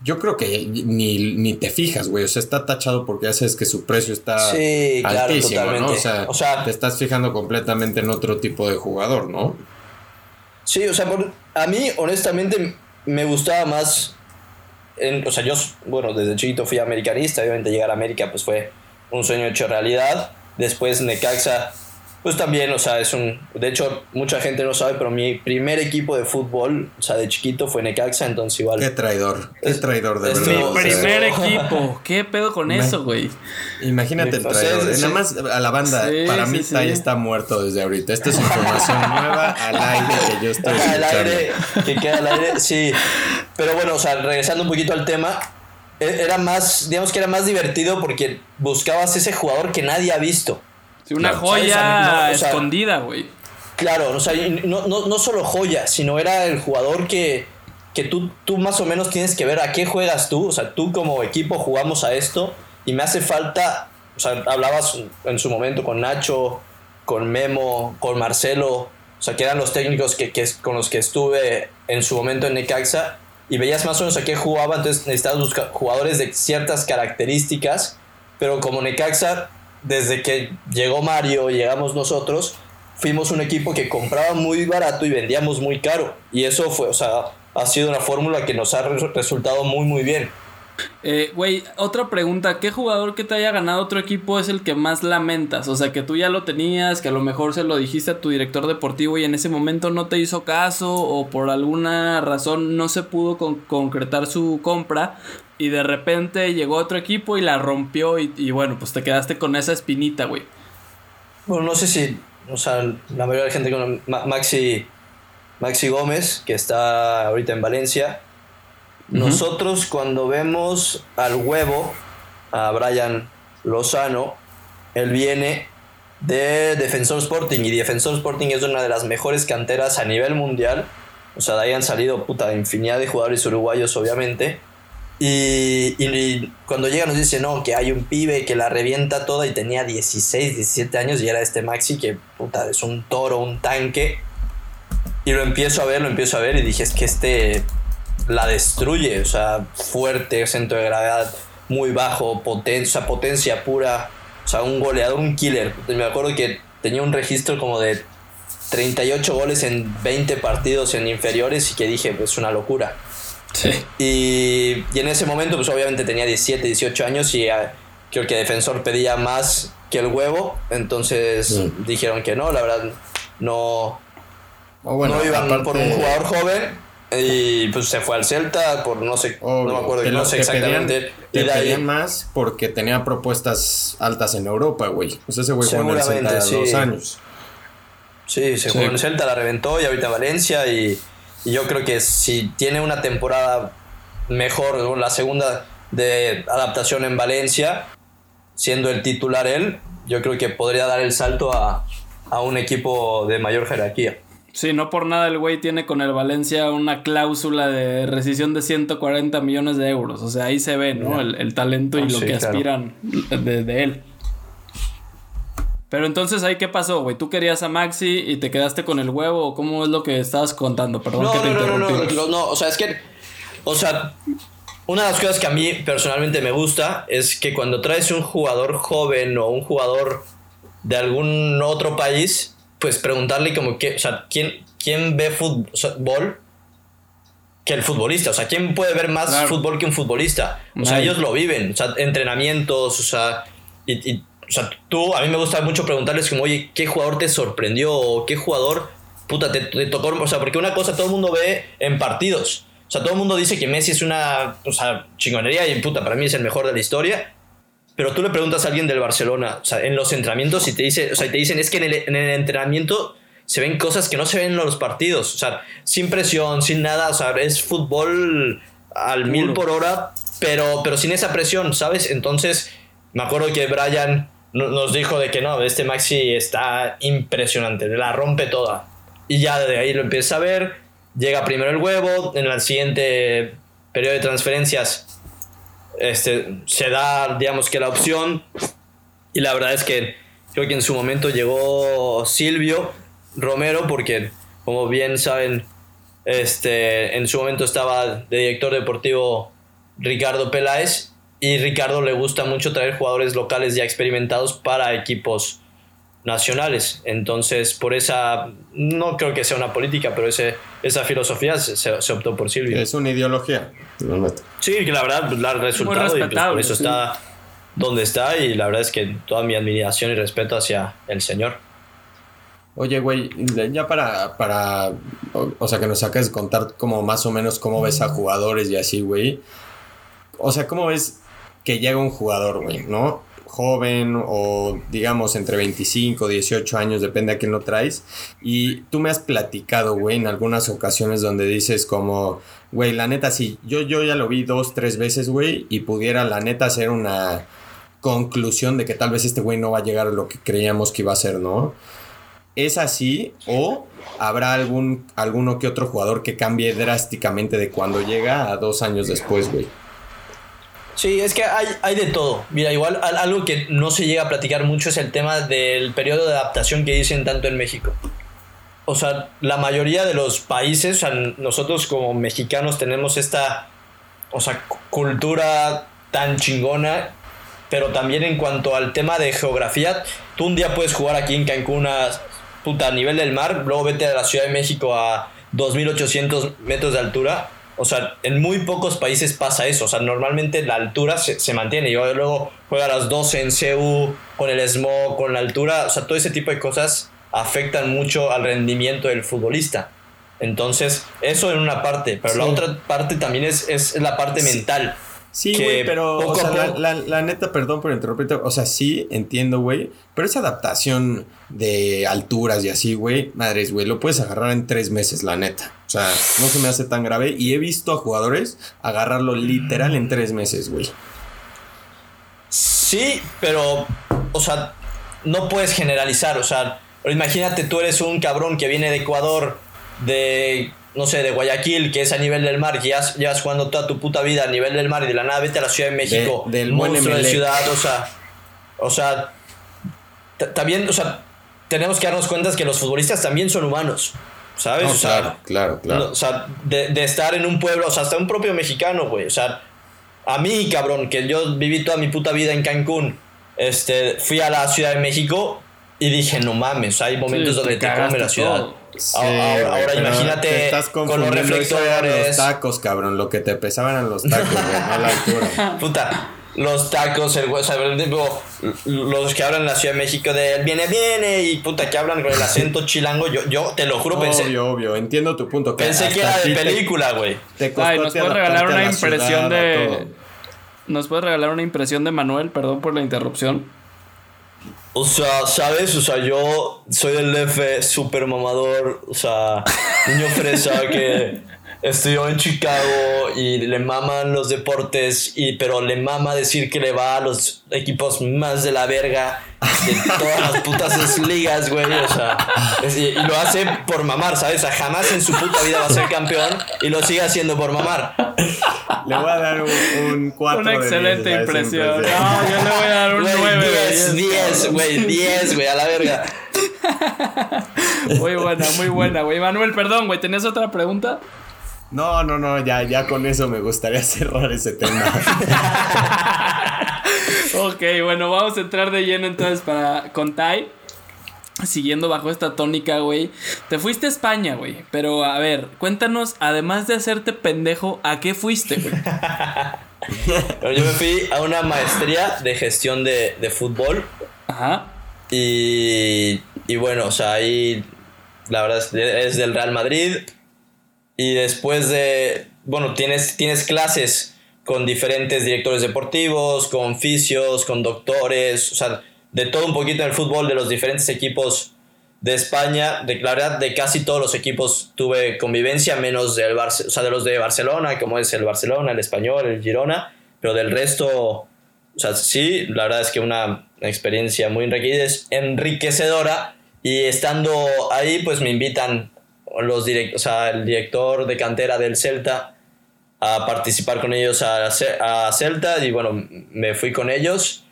Yo creo que ni, ni te fijas, güey. O sea, está tachado porque ya sabes que su precio está sí, altísimo, ¿no? O sea, te estás fijando completamente en otro tipo de jugador, ¿no? Sí, o sea, a mí, honestamente, me gustaba más. o sea, yo, bueno, desde chiquito fui americanista. Obviamente, llegar a América, pues fue un sueño hecho realidad. Después Necaxa, pues también, o sea, es un... De hecho, mucha gente no sabe, pero mi primer equipo de fútbol, o sea, de chiquito fue Necaxa, entonces igual... Qué traidor, qué traidor, de verdad. Mi primer equipo, ¿qué pedo con eso, güey? Imagínate el traidor. Nada más a la banda, para mí Tai está muerto desde ahorita. Esta es información nueva al aire que yo estoy Al aire, que queda al aire, sí. Pero bueno, o sea, regresando un poquito al tema, e-, era más, digamos que era más divertido porque buscabas ese jugador que nadie ha visto. Una joya escondida, güey. Claro, o sea, no, no, no, solo joya, sino era el jugador que, que tú, tú más o menos tienes que ver a qué juegas tú. O sea, tú como equipo jugamos a esto y me hace falta, o sea, hablabas en su momento con Nacho, con Memo, con Marcelo, o sea, que eran los técnicos que, que, con los que estuve en su momento en Necaxa y veías más o menos a qué jugaba, entonces necesitabas buscar jugadores de ciertas características, pero como Necaxa, desde que llegó Mario llegamos nosotros, fuimos un equipo que compraba muy barato y vendíamos muy caro. Y eso fue, o sea, ha sido una fórmula que nos ha resultado muy, muy bien. Eh, güey, otra pregunta, ¿qué jugador que te haya ganado otro equipo es el que más lamentas? O sea, que tú ya lo tenías, que a lo mejor se lo dijiste a tu director deportivo y en ese momento no te hizo caso o por alguna razón no se pudo concretar su compra y de repente llegó otro equipo y la rompió y, bueno, pues te quedaste con esa espinita, güey. Bueno, no sé si, o sea, la mayoría de la gente con Maxi, Maxi Gómez, que está ahorita en Valencia, nosotros cuando vemos al huevo, a Brian Lozano, él viene de Defensor Sporting y Defensor Sporting es una de las mejores canteras a nivel mundial. O sea, de ahí han salido puta infinidad de jugadores uruguayos, obviamente. Y, y, cuando llega nos dice, no, que hay un pibe que la revienta toda y tenía 16, 17 años y era este Maxi que puta, es un toro, un tanque. Y lo empiezo a ver, lo empiezo a ver y dije, es que este la destruye, o sea, fuerte, centro de gravedad muy bajo, potencia, potencia pura, o sea, un goleador, un killer. Me acuerdo que tenía un registro como de 38 goles en 20 partidos en inferiores y que dije, pues una locura. Sí. Y, y, en ese momento, pues obviamente tenía 17, 18 años y ah, creo que Defensor pedía más que el huevo, entonces dijeron que no, la verdad, no, no iban por un jugador joven y pues se fue al Celta por no sé, no me acuerdo, no sé exactamente. y de ahí más porque tenía propuestas altas en Europa, güey. Pues ese güey fue en el Celta dos años. Sí, se fue en el Celta, la reventó y ahorita en Valencia. Y, y, yo creo que si tiene una temporada mejor, la segunda de adaptación en Valencia, siendo el titular él, yo creo que podría dar el salto a, a un equipo de mayor jerarquía. Sí, no por nada el güey tiene con el Valencia una cláusula de rescisión de 140 millones de euros. O sea, ahí se ve, ¿no? El, talento y ah, lo que aspiran de, él. Pero entonces ahí qué pasó, güey? ¿Tú querías a Maxi y te quedaste con el huevo? ¿O cómo es lo que estabas contando? Perdón no, que te no, no, no, no, no, o sea, es que, o sea, una de las cosas que a mí personalmente me gusta es que cuando traes un jugador joven o un jugador de algún otro país, pues preguntarle como que, o sea, ¿quién, quién ve fútbol que el futbolista? O sea, ¿quién puede ver más fútbol que un futbolista? O sea, ellos lo viven, o sea, entrenamientos, o sea, y, o sea, tú, a mí me gusta mucho preguntarles como, oye, ¿qué jugador te sorprendió? ¿O qué jugador, puta, te, tocó? O sea, porque una cosa todo el mundo ve en partidos. O sea, todo el mundo dice que Messi es una o sea, chingonería y puta, para mí es el mejor de la historia. Pero tú le preguntas a alguien del Barcelona, o sea, en los entrenamientos, y te, dice, o sea, te dicen, es que en el, en el entrenamiento se ven cosas que no se ven en los partidos, o sea, sin presión, sin nada, o sea, es fútbol al mil por hora, pero, pero sin esa presión, ¿sabes? Entonces, me acuerdo que Brian nos dijo de que no, este Maxi está impresionante, la rompe toda. Y ya de ahí lo empieza a ver, llega primero el huevo, en el siguiente periodo de transferencias este, se da, digamos que la opción, y la verdad es que creo que en su momento llegó Silvio Romero, porque como bien saben, este, en su momento estaba de director deportivo Ricardo Peláez, y Ricardo le gusta mucho traer jugadores locales ya experimentados para equipos nacionales. Entonces, por esa, no creo que sea una política, pero ese, esa filosofía se, optó por Silvio. Es una ideología. Sí, que la verdad pues, la ha resultado y pues, por eso está donde está y la verdad es que toda mi admiración y respeto hacia el señor. Oye, güey, ya para, para, o, sea, que nos saques contar como más o menos cómo ves a jugadores y así, güey. O sea, ¿cómo ves que llega un jugador, güey, ¿no? Joven o digamos entre 25, 18 años, depende a quién lo traes. Y tú me has platicado, güey, en algunas ocasiones donde dices como, güey, la neta, sí, yo, yo ya lo vi dos, tres veces, güey, y pudiera la neta hacer una conclusión de que tal vez este güey no va a llegar a lo que creíamos que iba a ser, ¿no? ¿Es así o habrá algún, alguno que otro jugador que cambie drásticamente de cuando llega a dos años después, güey? Sí, es que hay, hay de todo. Mira, igual algo que no se llega a platicar mucho es el tema del periodo de adaptación que dicen tanto en México. O sea, la mayoría de los países, o sea, nosotros como mexicanos tenemos esta, o sea, cultura tan chingona, pero también en cuanto al tema de geografía, tú un día puedes jugar aquí en Cancún a, puta, a nivel del mar, luego vete a la Ciudad de México a 2800 metros de altura o sea, en muy pocos países pasa eso. O sea, normalmente la altura se, se mantiene. Yo luego juego a las 12 en CU, con el smog, con la altura. O sea, todo ese tipo de cosas afectan mucho al rendimiento del futbolista. Entonces, eso en una parte. Pero la otra parte también es, es la parte mental. Sí, güey, pero o sea, la, neta, perdón por interrumpirte, o sea, sí, entiendo, güey, pero esa adaptación de alturas y así, güey, madres, güey, lo puedes agarrar en tres meses, la neta. O sea, no se me hace tan grave y he visto a jugadores agarrarlo literal en tres meses, güey. Sí, pero, o sea, no puedes generalizar, o sea, imagínate tú eres un cabrón que viene de Ecuador, de no sé, de Guayaquil, que es a nivel del mar, que ya llevas jugando toda tu puta vida a nivel del mar y de la nada vete a la Ciudad de México, del monstruo de ciudad, o sea, o sea, también, o sea, tenemos que darnos cuenta que los futbolistas también son humanos, ¿sabes? o sea, claro, claro, o sea, de, de, estar en un pueblo, o sea, hasta un propio mexicano, güey, o sea, a mí, cabrón, que yo viví toda mi puta vida en Cancún, este, fui a la Ciudad de México y dije, no mames, hay momentos donde te, come la ciudad. ahora, imagínate con los reflectores. Los tacos, cabrón. Lo que te pesaban eran los tacos, no la altura. Puta, los tacos, el hueso, los que hablan en la Ciudad de México de él viene, viene, y puta, que hablan con el acento chilango. Yo, yo te lo juro, pensé. Obvio, obvio, entiendo tu punto. pensé que era de película, güey. Ay, nos puedes regalar una impresión de. Nos puedes regalar una impresión de Manuel, perdón por la interrupción. O sea, ¿sabes? O sea, yo soy del F super mamador, o sea, niño fresa que estudió en Chicago y le maman los deportes, y, pero le mama decir que le va a los equipos más de la verga de todas las putas ligas, güey. O sea, y, lo hace por mamar, ¿sabes? O sea, jamás en su puta vida va a ser campeón y lo sigue haciendo por mamar. Le voy a dar un 4. Una excelente impresión. No, yo le voy a dar un 9. 10, 10, güey, 10, güey, a la verga. Muy buena, muy buena, güey. Manuel, perdón, güey, ¿tenías otra pregunta? No, no, no, ya, ya con eso me gustaría cerrar ese tema. ok, bueno, vamos a entrar de lleno entonces para con Tai. Siguiendo bajo esta tónica, güey. Te fuiste a España, güey. Pero a ver, cuéntanos, además de hacerte pendejo, ¿a qué fuiste, güey? yo me fui a una maestría de gestión de, de fútbol. Ajá. Y, y bueno, o sea, ahí la verdad es, es del Real Madrid y después de, bueno, tienes, tienes clases con diferentes directores deportivos, con fisios, con doctores, o sea, de todo un poquito en el fútbol de los diferentes equipos de España. De la verdad, de casi todos los equipos tuve convivencia, menos del Barce o sea, de los de Barcelona, como es el Barcelona, el Español, el Girona, pero del resto, o sea, sí, la verdad es que una experiencia muy enriquecedora y estando ahí, pues me invitan los direct o sea, el director de cantera del Celta a participar con ellos a, a Celta y bueno, me fui con ellos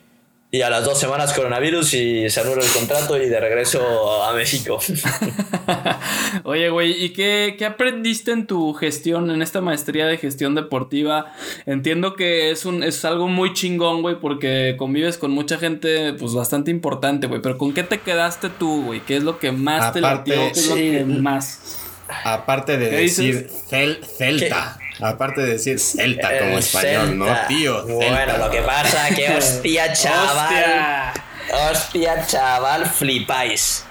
y a las dos semanas coronavirus y se anula el contrato y de regreso a México. Oye, güey, ¿y qué, qué, aprendiste en tu gestión, en esta maestría de gestión deportiva? Entiendo que es, un, es algo muy chingón, güey, porque convives con mucha gente, pues bastante importante, güey. Pero ¿con qué te quedaste tú, güey? ¿Qué es lo que más te latió? ¿Qué es lo que más? Aparte de decir Celta. Aparte de decir Celta como español, ¿no, tío? Bueno, lo que pasa que hostia, chaval. hostia. chaval, flipáis.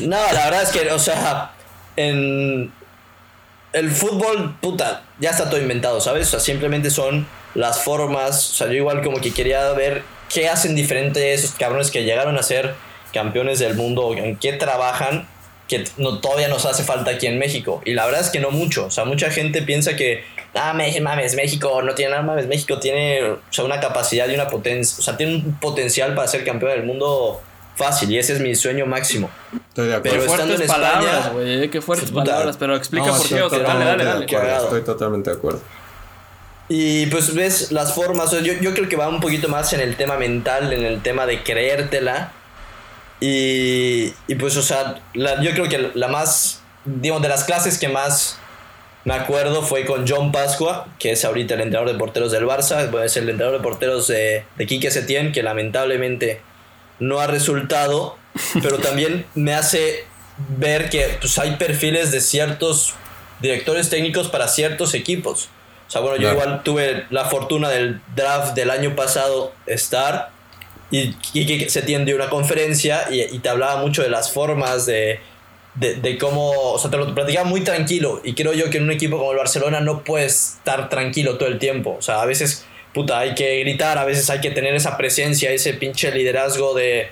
No, la verdad es que, o sea, en el fútbol, puta, ya está todo inventado, ¿sabes? O sea, simplemente son las formas. O sea, yo igual como que quería ver qué hacen diferente esos cabrones que llegaron a ser campeones del mundo, en qué trabajan que no, todavía nos hace falta aquí en México. Y la verdad es que no mucho. O sea, mucha gente piensa que, ah, mames, México no tiene nada, mames, México tiene o sea, una capacidad y una potencia, o sea, tiene un potencial para ser campeón del mundo fácil y ese es mi sueño máximo. Estoy de acuerdo. Pero qué fuertes palabras, güey, qué fuertes palabras, pero explica por qué, dale, dale, dale. Estoy totalmente de acuerdo. Y pues ves las formas, yo, yo creo que va un poquito más en el tema mental, en el tema de creértela y, y pues, o sea, yo creo que la más, digamos, de las clases que más me acuerdo fue con John Pascua, que es ahorita el entrenador de porteros del Barça, puede ser el entrenador de porteros de, de Quique Setién, que lamentablemente no ha resultado, pero también me hace ver que pues, hay perfiles de ciertos directores técnicos para ciertos equipos. O sea, bueno, yo igual tuve la fortuna del draft del año pasado estar y, que se tiende una conferencia y, te hablaba mucho de las formas de, de, cómo, o sea, te lo platicaba muy tranquilo y creo yo que en un equipo como el Barcelona no puedes estar tranquilo todo el tiempo, o sea, a veces, puta, hay que gritar, a veces hay que tener esa presencia, ese pinche liderazgo de,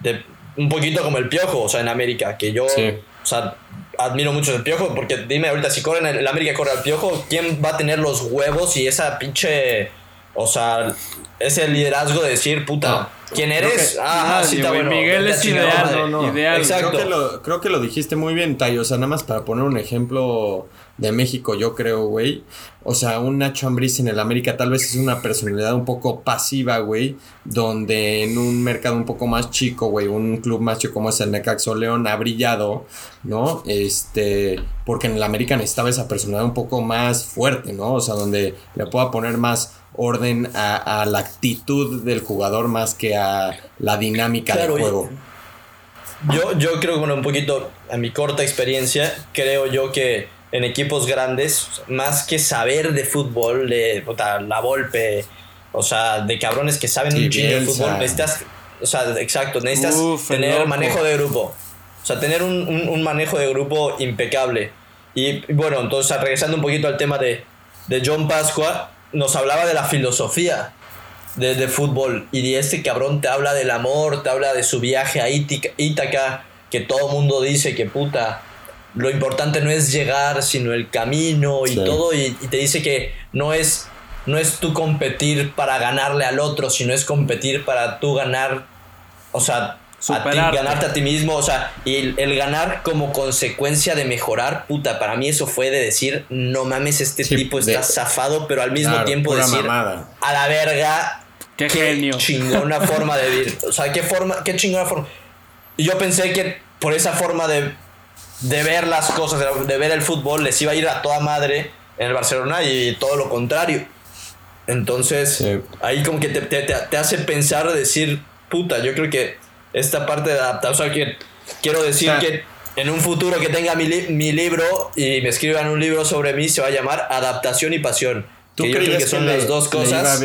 de un poquito como el piojo, o sea, en América, que yo, o sea, admiro mucho el piojo, porque dime ahorita, si corre en el, América corre al piojo, ¿quién va a tener los huevos y esa pinche, o sea, ese liderazgo de decir, puta, ¿quién eres? ah, sí, está bueno. Miguel es ideal, no, no. ideal. Exacto. Creo que, lo, creo que lo dijiste muy bien, Tayo. O sea, nada más para poner un ejemplo de México, yo creo, güey. O sea, un Nacho Ambriz en el América tal vez es una personalidad un poco pasiva, güey. Donde en un mercado un poco más chico, güey, un club más chico como es el Necaxo León ha brillado, ¿no? Este, porque en el América necesitaba esa personalidad un poco más fuerte, ¿no? O sea, donde le pueda poner más orden a, la actitud del jugador más que a la dinámica del juego. Yo, yo creo que, bueno, un poquito a mi corta experiencia, creo yo que en equipos grandes, más que saber de fútbol, de la golpe, o sea, de cabrones que saben un chingo de fútbol, necesitas, o sea, exacto, necesitas tener manejo de grupo. O sea, tener un, un, manejo de grupo impecable. Y bueno, entonces regresando un poquito al tema de, de John Pascua, nos hablaba de la filosofía de, fútbol y de este cabrón te habla del amor, te habla de su viaje a Ítaca, que todo mundo dice que puta, lo importante no es llegar, sino el camino y todo, y, te dice que no es, no es tú competir para ganarle al otro, sino es competir para tú ganar, o sea, a ganarte a ti mismo, o sea, y el, ganar como consecuencia de mejorar, puta, para mí eso fue de decir, no mames, este tipo está zafado, pero al mismo tiempo decir, a la verga, qué, genio. chingona forma de vivir, o sea, qué forma, qué chingona forma. Y yo pensé que por esa forma de, de ver las cosas, de ver el fútbol, les iba a ir a toda madre en el Barcelona y todo lo contrario. Entonces, ahí como que te, te, te hace pensar, decir, puta, yo creo que esta parte de adaptar. O sea, que quiero decir que en un futuro que tenga mi, mi, libro y me escriban un libro sobre mí, se va a llamar Adaptación y Pasión. ¿Tú que creías que, son las dos cosas?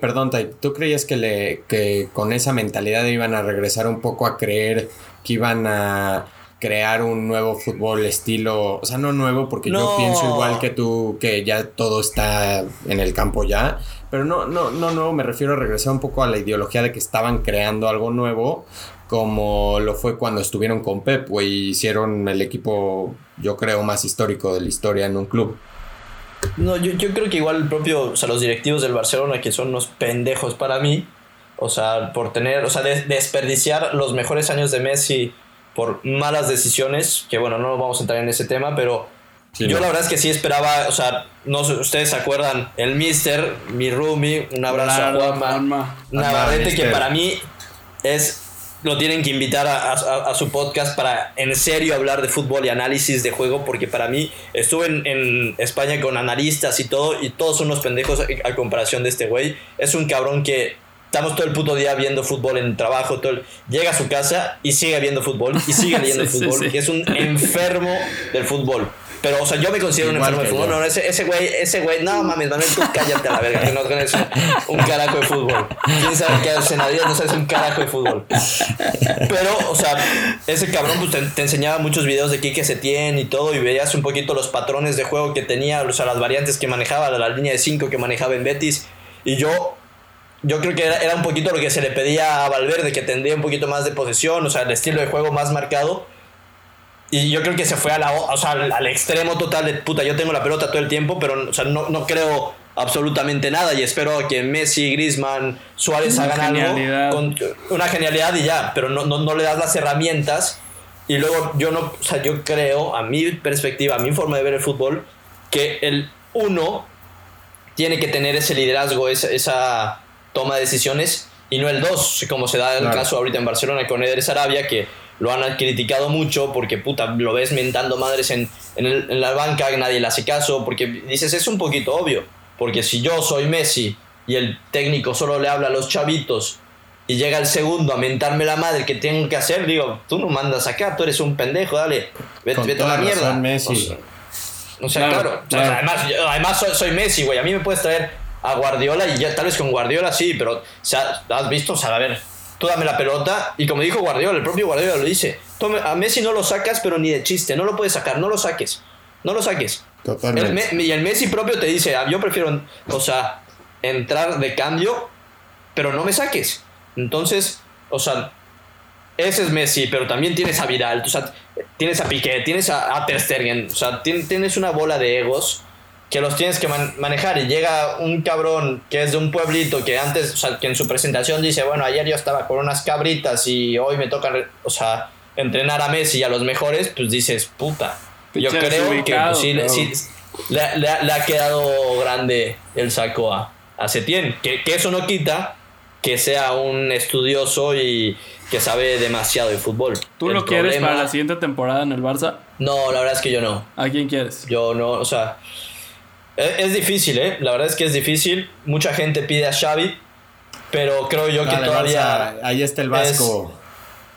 perdón, ¿tú creías que, le, que con esa mentalidad iban a regresar un poco a creer que iban a crear un nuevo fútbol estilo, o sea, no nuevo porque yo pienso igual que tú que ya todo está en el campo ya, pero no no no nuevo, me refiero a regresar un poco a la ideología de que estaban creando algo nuevo como lo fue cuando estuvieron con Pep, güey, hicieron el equipo yo creo más histórico de la historia en un club. No, yo, yo creo que igual el propio, o sea, los directivos del Barcelona, que son unos pendejos para mí, o sea, por tener, o sea, des- desperdiciar los mejores años de Messi por malas decisiones, que bueno, no vamos a entrar en ese tema, pero Sí, yo no. la verdad es que sí esperaba, o sea, no sé, ustedes se acuerdan, el Mister, mi roomie, un abrazo a Juanma, Juanma. Navarrete, que para mí es lo tienen que invitar a, a- a su podcast para en serio hablar de fútbol y análisis de juego, porque para mí estuve en, en España con analistas y todo, y todos son unos pendejos a, a comparación de este güey. Es un cabrón que estamos todo el puto día viendo fútbol en el trabajo, todo el- llega a su casa y sigue viendo fútbol y sigue leyendo Sí, sí, fútbol, sí. que es un enfermo del fútbol. Pero, o sea, yo me considero un enfermo que fútbol. yo. No, no, ese, ese güey, ese güey, no mames, Manuel, tú cállate a la verga, que no tienes un, un carajo de fútbol. ¿Quién sabe qué la vida? No sabes un carajo de fútbol. Pero, o sea, ese cabrón pues, te, te enseñaba muchos videos de Quique Setién y todo, y veías un poquito los patrones de juego que tenía, o sea, las variantes que manejaba, la línea de 5 que manejaba en Betis. Y yo, yo creo que era, era un poquito lo que se le pedía a Valverde, que tendría un poquito más de posesión, o sea, el estilo de juego más marcado. Y yo creo que se fue a la, o sea, al, al extremo total de puta, yo tengo la pelota todo el tiempo, pero o sea, no, no creo absolutamente nada y espero que Messi, Griezmann, Suárez Una hagan genialidad. algo con una genialidad y ya, pero no, no, no le das las herramientas y luego yo no, o sea, yo creo, a mi perspectiva, a mi forma de ver el fútbol, que el uno tiene que tener ese liderazgo, esa, esa toma de decisiones y no el 2, como se da el Claro. caso ahorita en Barcelona con Eder Sarabia, que lo han criticado mucho porque puta, lo ves mentando madres en, en, el- en la banca, nadie le hace caso, porque dices, es un poquito obvio, porque si yo soy Messi y el técnico solo le habla a los chavitos y llega el segundo a mentarme la madre que tengo que hacer, digo, tú no mandas acá, tú eres un pendejo, dale, vete, Con vete a la mierda. razón, Messi. O sea, o sea, Claro, claro. o sea, claro. además, yo- además soy, soy Messi, güey. A mí me puedes traer a Guardiola y ya tal vez con Guardiola sí, pero o sea, has visto, o sea, a ver, tú dame la pelota y como dijo Guardiola, el propio Guardiola lo dice, tome- a Messi no lo sacas, pero ni de chiste, no lo puedes sacar, no lo saques, no lo saques. Totalmente. El Me- y el Messi propio te dice, ah, yo prefiero, o sea, entrar de cambio, pero no me saques. Entonces, o sea, ese es Messi, pero también tienes a Vidal, o sea, tienes a Piqué, tienes a, a Ter Stegen, o sea, tien- tienes una bola de egos que los tienes que man- manejar y llega un cabrón que es de un pueblito que antes, o sea, que en su presentación dice, bueno, ayer yo estaba con unas cabritas y hoy me toca, o sea, entrenar a Messi y a los mejores, pues dices, puta. Yo creo que pues, sí, le- sí, le, le ha- le ha quedado grande el saco a, a Setién. Que, que eso no quita que sea un estudioso y que sabe demasiado de fútbol. ¿Tú El lo quieres problema- para la siguiente temporada en el Barça? No, la verdad es que yo no. ¿A quién quieres? Yo no, o sea. Es, difícil, ¿eh? La verdad es que es difícil. Mucha gente pide a Xavi, pero creo yo que Dale, todavía. Barça, ahí está el Vasco.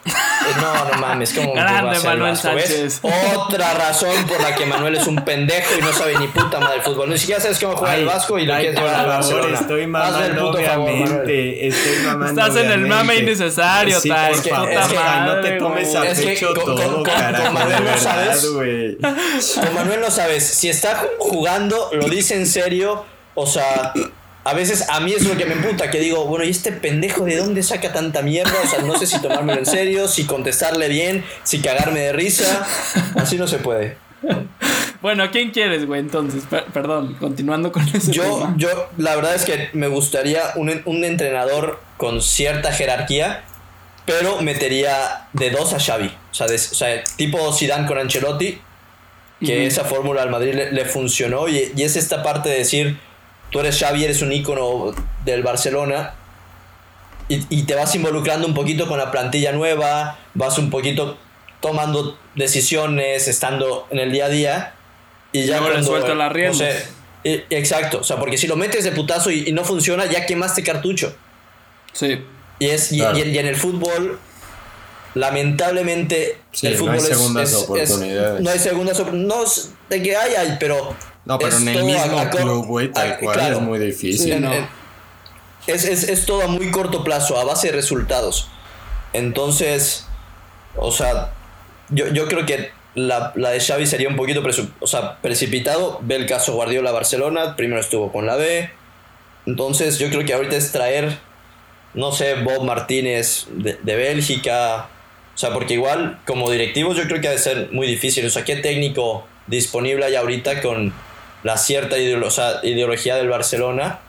No, no mames, como Grande Manuel Sánchez. Otra razón por la que Manuel es un pendejo y no sabe ni puta madre del fútbol. Ni siquiera sabes cómo juega Ay, el Vasco y lo ay, quieres por llevar al favor, Barcelona. estoy mamando, obviamente. estoy mamando, Estás en el mame innecesario, sí, que- favor, es que- no te tomes a Es pecho todo, con- carajo, con Manuel no sabes. Con Manuel no sabes, si está jugando, lo dice en serio, o sea, a veces a mí es lo que me emputa, que digo, bueno, ¿y este pendejo de dónde saca tanta mierda? O sea, no sé si tomármelo en serio, si contestarle bien, si cagarme de risa, así no se puede. Bueno, ¿a quién quieres, güey? Entonces, Per- perdón, continuando con ese Yo, tema. yo, la verdad es que me gustaría un, un entrenador con cierta jerarquía, pero metería de dos a Xavi. O sea, de- o sea, tipo Zidane con Ancelotti, que esa fórmula al Madrid le, le funcionó y, y es esta parte de decir, tú eres Xavi, eres un ícono del Barcelona y, y te vas involucrando un poquito con la plantilla nueva, vas un poquito tomando decisiones, estando en el día a día y ya Luego le cuando, suelta las no riendas. sé, eh, exacto, o sea, porque si lo metes de putazo y, y no funciona, ya quemaste cartucho. Sí. Y, es, y, Claro. y- y en el fútbol, lamentablemente, Sí, el no fútbol hay es- segundas es- es- oportunidades. no hay segundas oportunidades. No, de que hay, hay, pero. No, pero es en el mismo a- club, güey, tal a- cual, claro. es muy difícil. Sí, no. es, es, es todo a muy corto plazo, a base de resultados. Entonces, o sea, yo, yo creo que la, la de Xavi sería un poquito o sea, precipitado. Ve el caso Guardiola-Barcelona, primero estuvo con la B. Entonces yo creo que ahorita es traer, no sé, Bob Martínez de, de Bélgica. O sea, porque igual como directivos yo creo que ha de ser muy difícil. O sea, ¿qué técnico disponible hay ahorita con la cierta ideolo- o sea, ideología del Barcelona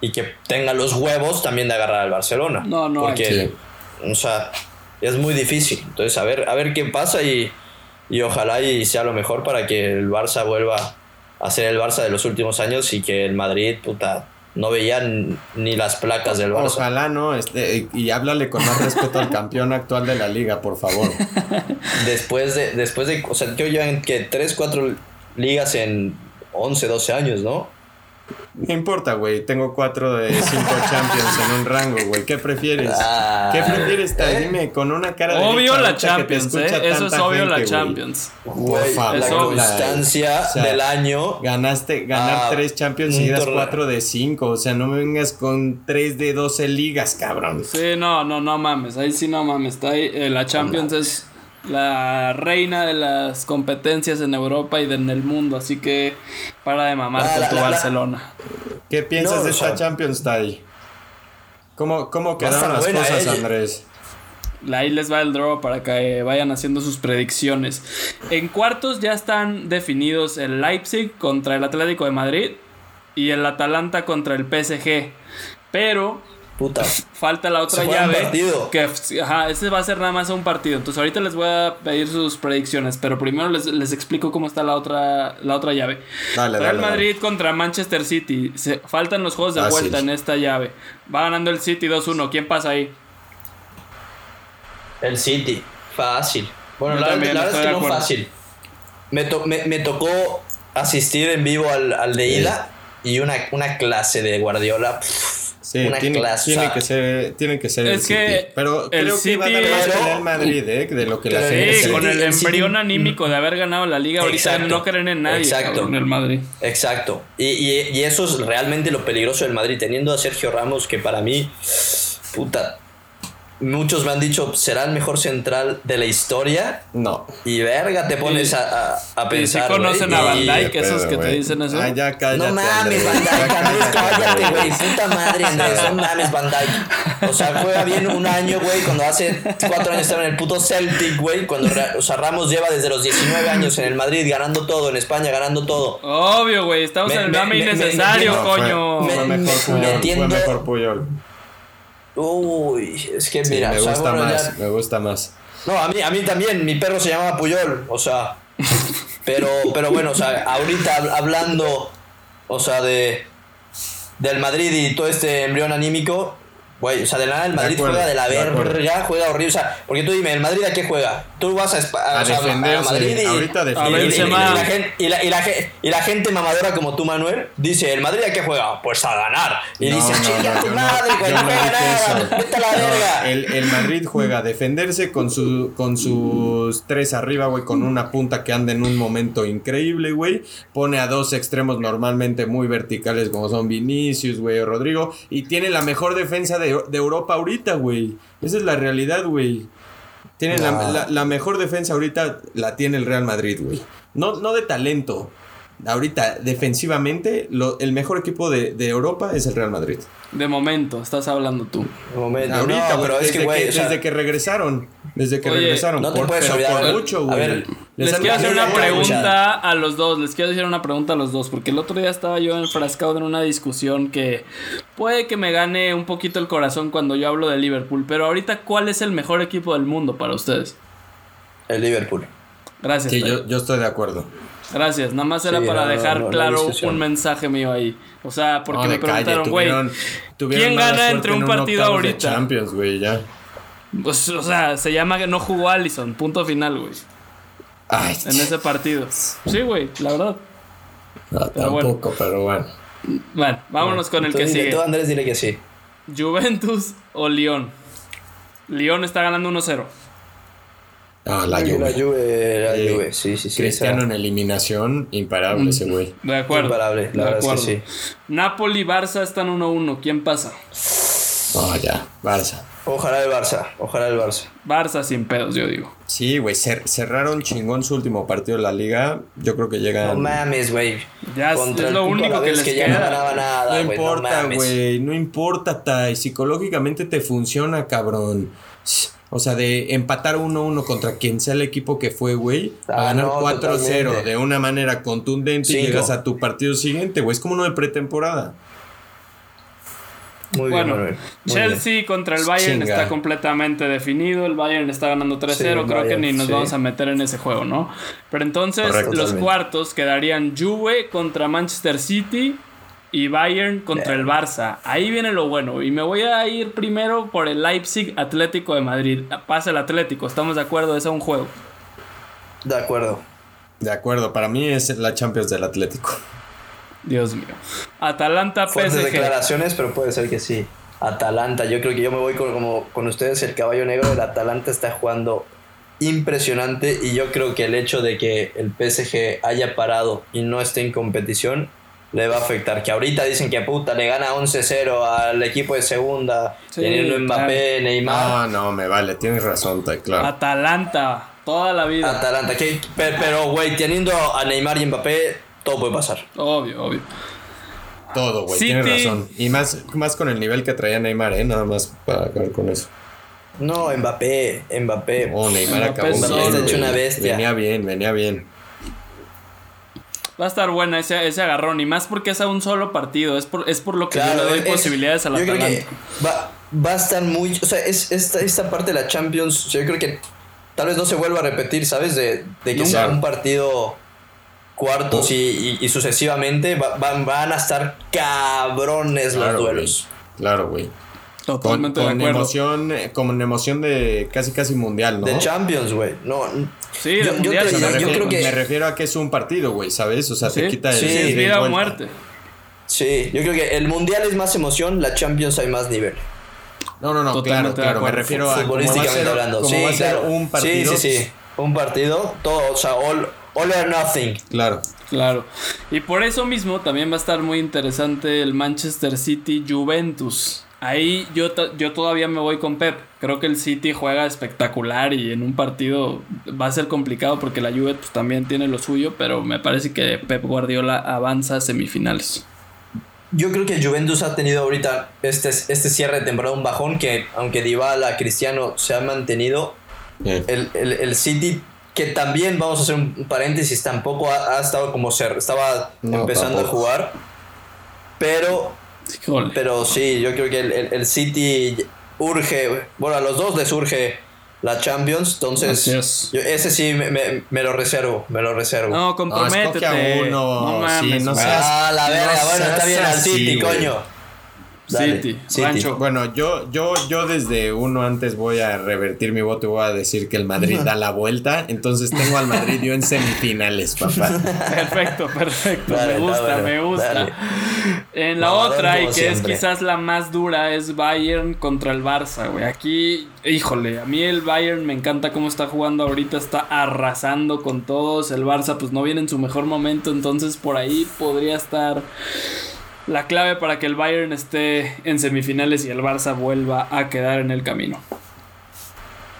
y que tenga los huevos también de agarrar al Barcelona? No, no. Porque, Sí. o sea, es muy difícil. Entonces, a ver, a ver qué pasa y, y ojalá y sea lo mejor para que el Barça vuelva a ser el Barça de los últimos años y que el Madrid, puta, no veían ni las placas del Barça. Ojalá no, este, y háblale con más respeto al campeón actual de la liga, por favor. Después de, después de, o sea, que llevan que 3, 4 ligas en 11, 12 años, ¿no? No importa, güey. Tengo cuatro de cinco champions en un rango, güey. ¿Qué prefieres? Ah, ¿Qué prefieres? ¿eh? Dime, con una cara de Obvio la charuta que te Champions, ¿eh? Eso es obvio la gente, güey. Champions. Güey, favor, la constancia O sea, del año. Ganaste, ganar Ah, tres Champions seguidas, torneo. cuatro de cinco. O sea, no me vengas con tres de 12 ligas, cabrón. Sí, no, no, no mames. Ahí sí no mames. Está ahí, eh, la Champions es la reina de las competencias en Europa y de- en el mundo. Así que para de mamar Ah, con tu la- la- Barcelona. ¿Qué piensas No, de esta Champions, Tai? ¿Cómo, cómo quedaron las buena, cosas, eh. Andrés? Ahí les va el draw para que vayan haciendo sus predicciones. En cuartos ya están definidos el Leipzig contra el Atlético de Madrid y el Atalanta contra el PSG. Pero Puta. falta la otra llave. partido. Que ajá, ese va a ser nada más un partido. Entonces ahorita les voy a pedir sus predicciones, pero primero les, les explico cómo está la otra, la otra llave. Dale, Real dale, dale. Madrid contra Manchester City. Se- faltan los juegos de Fácil. vuelta en esta llave. Va ganando el City 2-1. ¿Quién pasa ahí? El City, fácil. Bueno, Yo la, también la verdad es que no fácil. Me, to- me, me tocó asistir en vivo al, al de Sí. ida y una, una clase de Guardiola. pff, Sí, una tiene, clase. tiene que ser, tiene que ser el que City. Pero el creo que va a dar City- más Pero- pelea al Madrid, ¿eh? De lo que la gente Sí, con el el City- embrión anímico de haber ganado la liga ahorita Exacto. no creen en nadie Exacto. cabrón, el Madrid. Exacto. Y, y, y eso es realmente lo peligroso del Madrid, teniendo a Sergio Ramos, que para mí, puta, muchos me han dicho, será el mejor central de la historia. No. Y verga, te pones Y- a, a, a y pensar. sí conocen güey, a Van y- Qué esos pedo, que te dicen eso. Ah, ya cállate. No mames, Van Dijk, Andrés, cállate, güey. Puta madre, Andrés, no mames, Van Dijk. O sea, juega bien un año, güey, cuando hace cuatro años estaba en el puto Celtic, güey. Cuando, o sea, Ramos lleva desde los 19 años en el Madrid, ganando todo, en España, ganando todo. Obvio, güey, estamos Me- en el me- mame me- me- innecesario, me- fue- coño. Fue, Me- mejor Puyol. Fue mejor Puyol. Uy, es que Sí, mira, me o sea, gusta más, ya- me gusta más. No, a mí, a mí también, mi perro se llamaba Puyol, o sea. Pero, pero bueno, o sea, ahorita hab- hablando, o sea, de del Madrid y todo este embrión anímico, güey, o sea, de nada el De Madrid acuerdo, juega de la de verga, juega horrible, o sea, porque tú dime, ¿el Madrid a qué juega? Tú vas a, Espa- A o sea, defenderse, Madrid y, ahorita a y- la gente, mamadora como tú, Manuel, dice, ¿el Madrid a qué juega? Pues a ganar. Y No, dices, no, no, tu madre, güey, no juega dije nada, eso. vete a la verga. el, el Madrid juega a defenderse con, su, con sus tres arriba, güey, con una punta que anda en un momento increíble, güey. Pone a dos extremos normalmente muy verticales como son Vinicius, güey, o Rodrigo. Y tiene la mejor defensa de, de Europa ahorita, güey. Esa es la realidad, güey. Tiene la, No. la- la mejor defensa ahorita, la tiene el Real Madrid, güey. No, no de talento. Ahorita, defensivamente, lo- el mejor equipo de, de Europa es el Real Madrid. De momento, estás hablando tú. Un momento, Ahorita, no, pero es desde, que, güey, que, o sea, desde que regresaron. Desde que Oye, regresaron. no te por, puedes olvidar, por mucho, a güey. ver, Les quiero hacer una pregunta a los dos. Les quiero hacer una pregunta a los dos. Porque el otro día estaba yo enfrascado en una discusión que puede que me gane un poquito el corazón cuando yo hablo de Liverpool. Pero ahorita, ¿cuál es el mejor equipo del mundo para ustedes? el Liverpool. Gracias. Sí, yo, yo estoy de acuerdo. Gracias. Nada más era Sí, para no, dejar no, no hay claro un mensaje mío ahí. O sea, porque No, me preguntaron, güey, ¿quién gana entre en un partido ahorita? Champions, güey, ya. pues, o sea, se llama que no jugó Allison. Punto final, güey. Ay, En ese partido. Sí, güey, la verdad. no, pero bueno. tampoco, pero bueno. Bueno, vámonos con el que dile- sigue. Tú, Andrés, dile que sí. Juventus o Lyon. Lyon está ganando 1-0. Ah, la La Juve. Juve, la. Juve, sí, sí, sí. Cristiano esa- en eliminación, imparable ese güey. De acuerdo. Imparable, la de verdad es que acuerdo. sí. Napoli Barça están 1-1. ¿Quién pasa? No, ya, Barça. Ojalá el Barça, ojalá el Barça. Barça sin pedos, yo digo. Sí, güey, cer- cerraron chingón su último partido de la liga. Yo creo que No llegan. mames, güey. Ya es- Contra es lo único que les ya no ganaba nada, No güey. No importa, güey, no importa, Tai. Psicológicamente te funciona, cabrón. O sea, de empatar 1-1 contra quien sea el equipo que fue, güey, a Ah, ganar no, 4-0 totalmente. de una manera contundente y llegas a tu partido siguiente, güey. Es como uno de pretemporada. Muy bueno, bien. Muy Chelsea contra el Bayern Chinga. está completamente definido. El Bayern está ganando 3-0. Sí, el Creo que ni nos sí. vamos a meter en ese juego, ¿no? Pero entonces Correcto. los cuartos quedarían Juve contra Manchester City y Bayern contra el Barça. Ahí viene lo bueno. Y me voy a ir primero por el Leipzig Atlético de Madrid. Pasa el Atlético, estamos de acuerdo, es un juego. De acuerdo. De acuerdo, para mí es la Champions del Atlético. Dios mío. Atalanta Fuertes PSG. declaraciones, pero puede ser que sí. Atalanta, yo creo que yo me voy con, como, con ustedes, el caballo negro del Atalanta está jugando impresionante y yo creo que el hecho de que el PSG haya parado y no esté en competición le va a afectar. Que ahorita dicen que puta le gana 11-0 al equipo de segunda, Sí, teniendo Mbappé, Neymar. No, no, me vale, tienes razón, Tai, claro. Atalanta, toda la vida. Atalanta, que, pero güey, teniendo a Neymar y Mbappé, todo puede pasar. Obvio, obvio. Todo, güey, tienes razón. Y más, más con el nivel que traía Neymar, ¿eh? Nada más para acabar con eso. No, Mbappé, Mbappé. Oh, Neymar Mbappé acabó está hecho una bestia. Venía bien, venía bien. Va a estar buena ese, ese agarrón. Y más porque es a un solo partido. Es por, es por lo que yo le doy es- posibilidades a la Atalanta. va, va a estar muy. O sea, es, esta, esta parte de la Champions, yo creo que tal vez no se vuelva a repetir, ¿sabes? De, de que Nunca. sea un partido cuartos y, y- y sucesivamente va- van, van a estar cabrones Claro, los duelos. Claro, güey. Con, Totalmente con de acuerdo. emoción, con emoción de casi casi mundial, ¿no? De Champions, güey. No, Sí, yo, te- O sea, me, yo refiero, creo que. me refiero a que es un partido, güey, ¿sabes? O sea, te Sí, quita el. sí, es vida o muerte. Sí, yo creo que el mundial es más emoción, la Champions hay más nivel. No, no, no, Totalmente claro, claro. Me refiero a cómo va a futbolísticamente ser, hablando. cómo sí, va a ser claro. un partido. Sí, sí, sí. Un partido, todo, o sea, all, all or nothing. Claro. Claro. Y por eso mismo también va a estar muy interesante el Manchester City Juventus. Ahí yo, yo todavía me voy con Pep. Creo que el City juega espectacular y en un partido va a ser complicado porque la Juve pues, también tiene lo suyo, pero me parece que Pep Guardiola avanza a semifinales. Yo creo que Juventus ha tenido ahorita este, este cierre de temporada un bajón que, aunque Dybala, Cristiano se han mantenido, Bien. el, el, el City, que también, vamos a hacer un paréntesis, tampoco ha, ha estado como ser, estaba No, empezando tampoco. a jugar, pero, Híjole. pero sí, yo creo que el, el- el City urge, bueno, a los dos les urge la Champions, entonces es. yo- ese sí me, me- me lo reservo, me lo reservo. No, comprométete. a uno. No mames, sí, no güey. seas- ah, la verga, no bueno, está bien al City, coño. Dale, City, Rancho. Bueno, yo, yo, yo desde uno antes voy a revertir mi voto y voy a decir que el Madrid da la vuelta. Entonces tengo al Madrid yo en semifinales, papá. Perfecto, perfecto. Dale, me gusta, me gusta. dale. En la otra, y que es quizás la más dura, es Bayern contra el Barça, güey. Aquí, híjole, a mí el Bayern me encanta cómo está jugando ahorita, está arrasando con todos. El Barça, pues no viene en su mejor momento, entonces por ahí podría estar la clave para que el Bayern esté en semifinales y el Barça vuelva a quedar en el camino.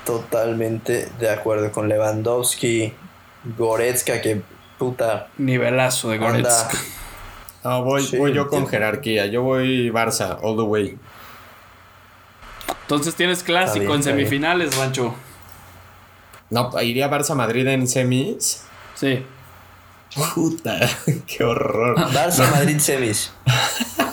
Totalmente de acuerdo con Lewandowski, Goretzka, que puta. Nivelazo de Anda. Goretzka. No, voy, Sí, voy yo con jerarquía. Yo voy Barça, all the way. Entonces tienes clásico bien, en semifinales, Rancho. No, iría Barça-Madrid en semis. Sí. Puta, qué horror. Barça Madrid semis.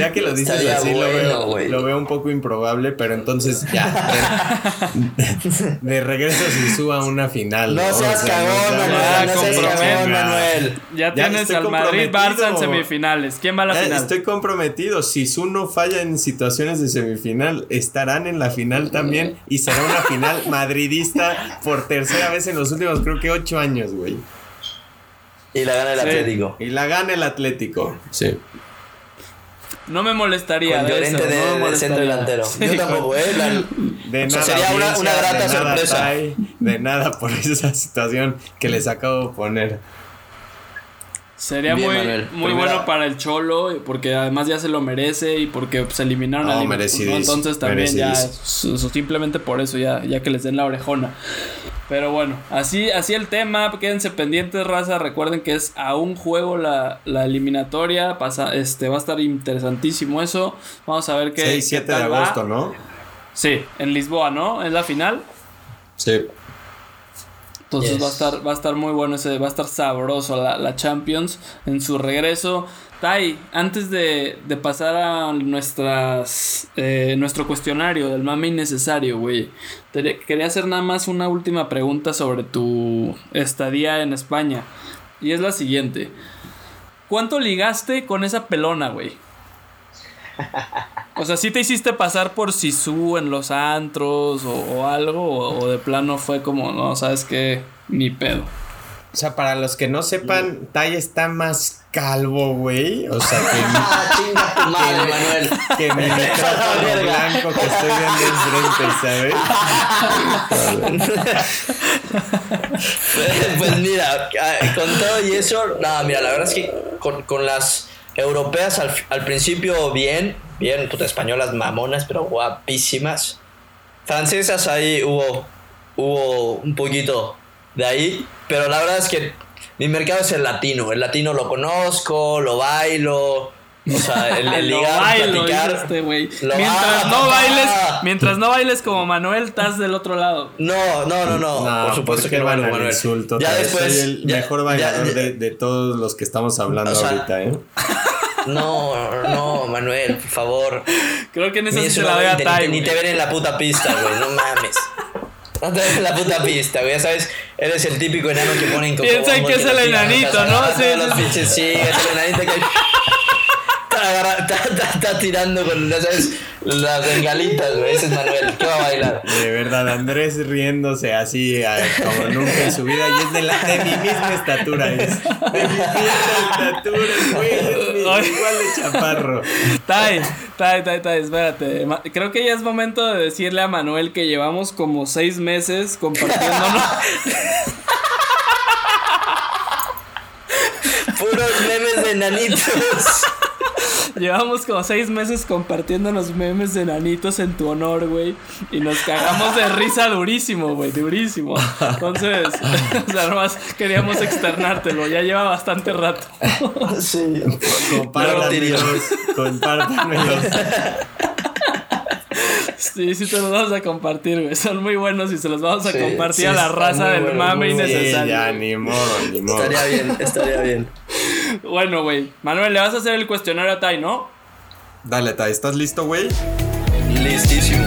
Ya que lo dices Estaría así, lo, veo, lo veo un poco improbable, pero entonces ya. De, de regreso si suba a una final. No O seas sea, cagón, no Manuel, no seas cagón, Manuel. Ya, Ya tienes al Madrid-Barça en comprometido. semifinales. ¿Quién va a la Ya final? Estoy comprometido. Si Zuno falla en situaciones de semifinal, estarán en la final también. Y será una final madridista por tercera vez en los últimos, creo que ocho años, güey. Y la gana el Sí. Atlético. Y la gana el Atlético. Sí. No me molestaría Con de eso, Llorente de, no me de centro delantero. Sí, Yo tampoco, ¿eh? La- De O sea, nada. sería una- una grata de nada, sorpresa. Tai, de nada por esa situación que les acabo de poner. Sería Bien, muy, Manuel. muy Primera- bueno para el Cholo, porque además ya se lo merece y porque se eliminaron No, al Liverpool, ¿no? merecidísimo, Entonces también ya, simplemente por eso, ya, ya que les den la orejona. Pero bueno, así, así el tema, quédense pendientes, raza. Recuerden que es a un juego la, la eliminatoria. Pasa, este, va a estar interesantísimo eso. Vamos a ver qué. 6, qué 7 de tal va. agosto, ¿no? Sí, en Lisboa, ¿no? Es la final. Sí. Entonces Yes. va a estar, va a estar muy bueno ese, va a estar sabroso la, la Champions en su regreso. Tai, antes de, de pasar a nuestras eh, nuestro cuestionario del mame innecesario, güey. Quería hacer nada más una última pregunta sobre tu estadía en España. Y es la siguiente. ¿Cuánto ligaste con esa pelona, güey? O sea, ¿sí te hiciste pasar por Sisu en los antros o, o algo? O, o de plano fue como, no, sabes qué, ni pedo. O sea, para los que no sepan, Tai está más calvo, güey. O sea, Ah, chinga tu madre, Manuel. que, que mi micrófono blanco que estoy viendo enfrente, ¿sabes? Pues, pues mira, ah, con todo y eso, nada, mira, la verdad es que con, con las europeas al, al principio bien, bien, puta, españolas mamonas, pero guapísimas. Francesas ahí hubo, hubo un poquito de ahí, pero la verdad es que mi mercado es el latino, el latino lo conozco, lo bailo, o sea, el, el ligar, bailo, platicar. este Mientras va- no bailes, mientras no bailes como Manuel, estás del otro lado. No, no, no, no, No, por supuesto ¿por qué que no al Manuel. insulto? Ya después, Soy el ya- mejor bailador ya- de, de todos los que estamos hablando O sea, ahorita, ¿eh? No, no, Manuel, por favor. Creo que en esa Ni, se la doy a ni- te ven en la puta pista, güey, no mames. No te ven en la puta pista, güey, ya sabes, eres el típico enano que ponen como Piensan que es el enanito, ¿no? Sí, sí, sí. es el enanito que agarra- está, está- está tirando con, sabes, las bengalitas, güey, ese es Manuel, ¿qué va a bailar? De verdad, Andrés riéndose así a- como nunca en su vida y es de, la, de mi misma estatura. Es de mi misma estatura, güey. Es mi- Ay. igual de chaparro. Tai, Tai, Tai, Tai, espérate. Creo que ya es momento de decirle a Manuel que llevamos como seis meses compartiéndonos. Puros memes de enanitos. Llevamos como seis meses compartiéndonos memes de nanitos en tu honor, güey. Y nos cagamos de risa durísimo, güey, durísimo. Entonces, o sea, nomás queríamos externártelo. Ya lleva bastante rato. Sí. Compártanmelos, compártanmelos. Sí, sí, te los vamos a compartir, güey. Son muy buenos y se los vamos a Sí, compartir sí, a la raza del mame buenos. Sí, innecesario. ya, ni modo, ni modo. Estaría bien, estaría bien. Bueno, güey. Manuel, le vas a hacer el cuestionario a Tai, ¿no? Dale, Tai, ¿estás listo, güey? Listísimo.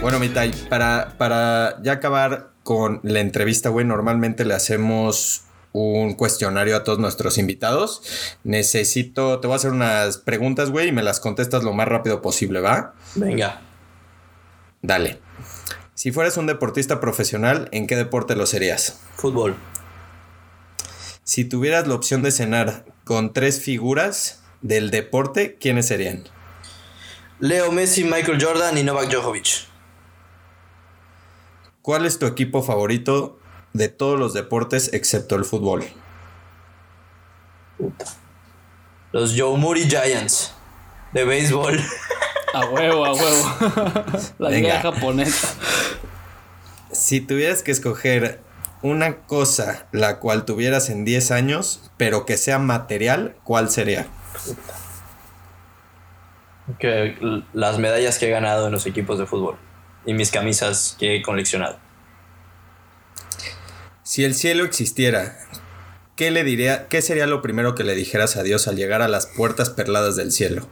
Bueno, mi Tai, para, para ya acabar con la entrevista, güey, normalmente le hacemos un cuestionario a todos nuestros invitados. Necesito, te voy a hacer unas preguntas, güey, y me las contestas lo más rápido posible, ¿va? Venga. Dale. Si fueras un deportista profesional, ¿en qué deporte lo serías? Fútbol. Si tuvieras la opción de cenar con tres figuras del deporte, ¿quiénes serían? Leo Messi, Michael Jordan y Novak Djokovic. ¿Cuál es tu equipo favorito de todos los deportes excepto el fútbol? Los Yomiuri Giants. De béisbol. A huevo, a huevo. la liga japonesa. Si tuvieras que escoger una cosa la cual tuvieras en 10 años, pero que sea material, ¿cuál sería? Que las medallas que he ganado en los equipos de fútbol. Y mis camisas que he coleccionado. Si el cielo existiera, ¿qué le diría, qué sería lo primero que le dijeras a Dios al llegar a las puertas perladas del cielo?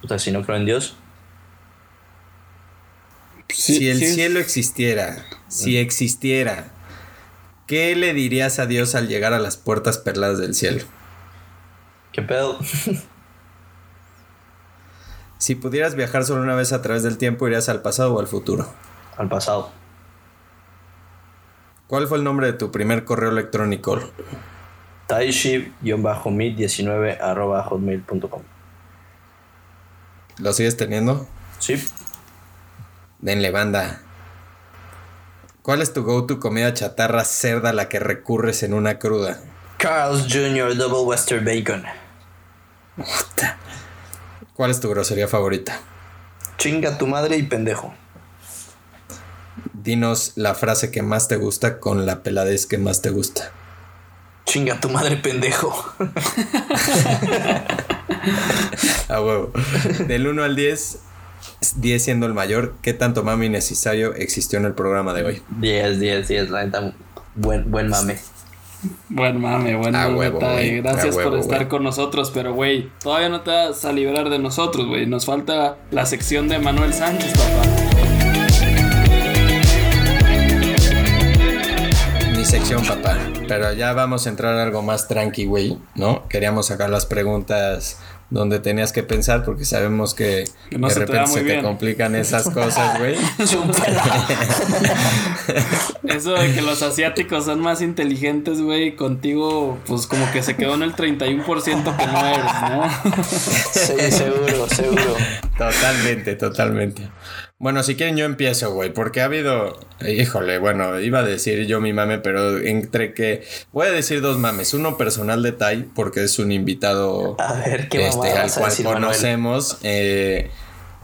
Puta, si no creo en Dios. si el sí. cielo existiera, si existiera, ¿qué le dirías a Dios al llegar a las puertas perladas del cielo? ¿Qué pedo? Si pudieras viajar solo una vez a través del tiempo, ¿irías al pasado o al futuro? Al pasado. ¿Cuál fue el nombre de tu primer correo electrónico? Taishi-mid19 arroba hotmail.com. ¿Lo sigues teniendo? Sí. Denle banda. ¿Cuál es tu go-to comida chatarra cerda a la que recurres en una cruda? Carl's Jr. Double Western Bacon. ¿Cuál es tu grosería favorita? Chinga tu madre y pendejo. Dinos la frase que más te gusta con la peladez que más te gusta. Chinga tu madre pendejo. A huevo. Del 1 al 10, 10 siendo el mayor, ¿qué tanto mami necesario existió en el programa de hoy? 10, 10, 10, la neta. Buen, buen mame. Buen mame, buen mame, huevo. Gracias huevo, por estar con nosotros, pero güey, todavía no te vas a librar de nosotros, güey. Nos falta la sección de Manuel Sánchez, papá. Sección, papá. Pero ya vamos a entrar a algo más tranqui, güey, ¿no? Queríamos sacar las preguntas donde tenías que pensar porque sabemos que, Que no de se te da repente muy se te bien. complican esas cosas, güey. Eso de que los asiáticos son más inteligentes, güey, contigo, pues como que se quedó en el 31% que no eres, ¿no? Sí, seguro, seguro. Totalmente, totalmente. Bueno, si quieren yo empiezo, güey, porque ha habido, híjole, bueno, iba a decir yo mi mame, pero entre que voy a decir dos mames, uno personal de Tai, porque es un invitado A ver, ¿qué este, al cual decir, conocemos. eh,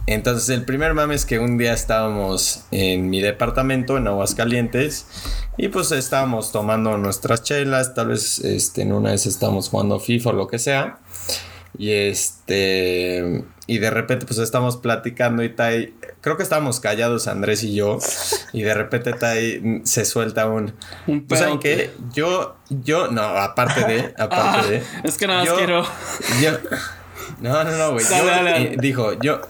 entonces, el primer mame es que un día estábamos en mi departamento, en Aguascalientes, y pues estábamos tomando nuestras chelas, tal vez este, en una vez estábamos jugando FIFA o lo que sea. Y este. Y de repente, pues estamos platicando y Tai. Creo que estábamos callados, Andrés y yo. Y de repente Tai se suelta un. Un Pues, ¿saben qué? Yo. Yo. No, aparte de. Aparte Ah, de. es que nada más yo- quiero. Yo. No, no, no, güey. Eh, dijo, yo.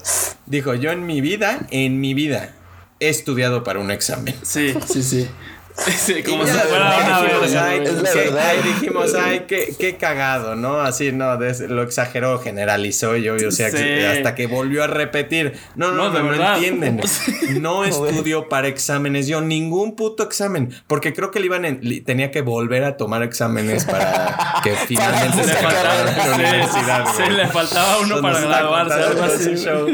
Dijo, yo en mi vida, en mi vida, he estudiado para un examen. Sí, sí, sí. Sí, como si fuera una verdad. ahí dijimos, ay, qué, qué cagado, ¿no? Así, no, des- lo exageró, generalizó y obvio, o sea, Sí. que hasta que volvió a repetir. No, no, No, no, entienden. No estudió para exámenes, yo ningún puto examen, porque creo que le iban en- tenía que volver a tomar exámenes para que finalmente se graduara de la faltaba, universidad. sí, le faltaba uno para graduarse, algo así. show.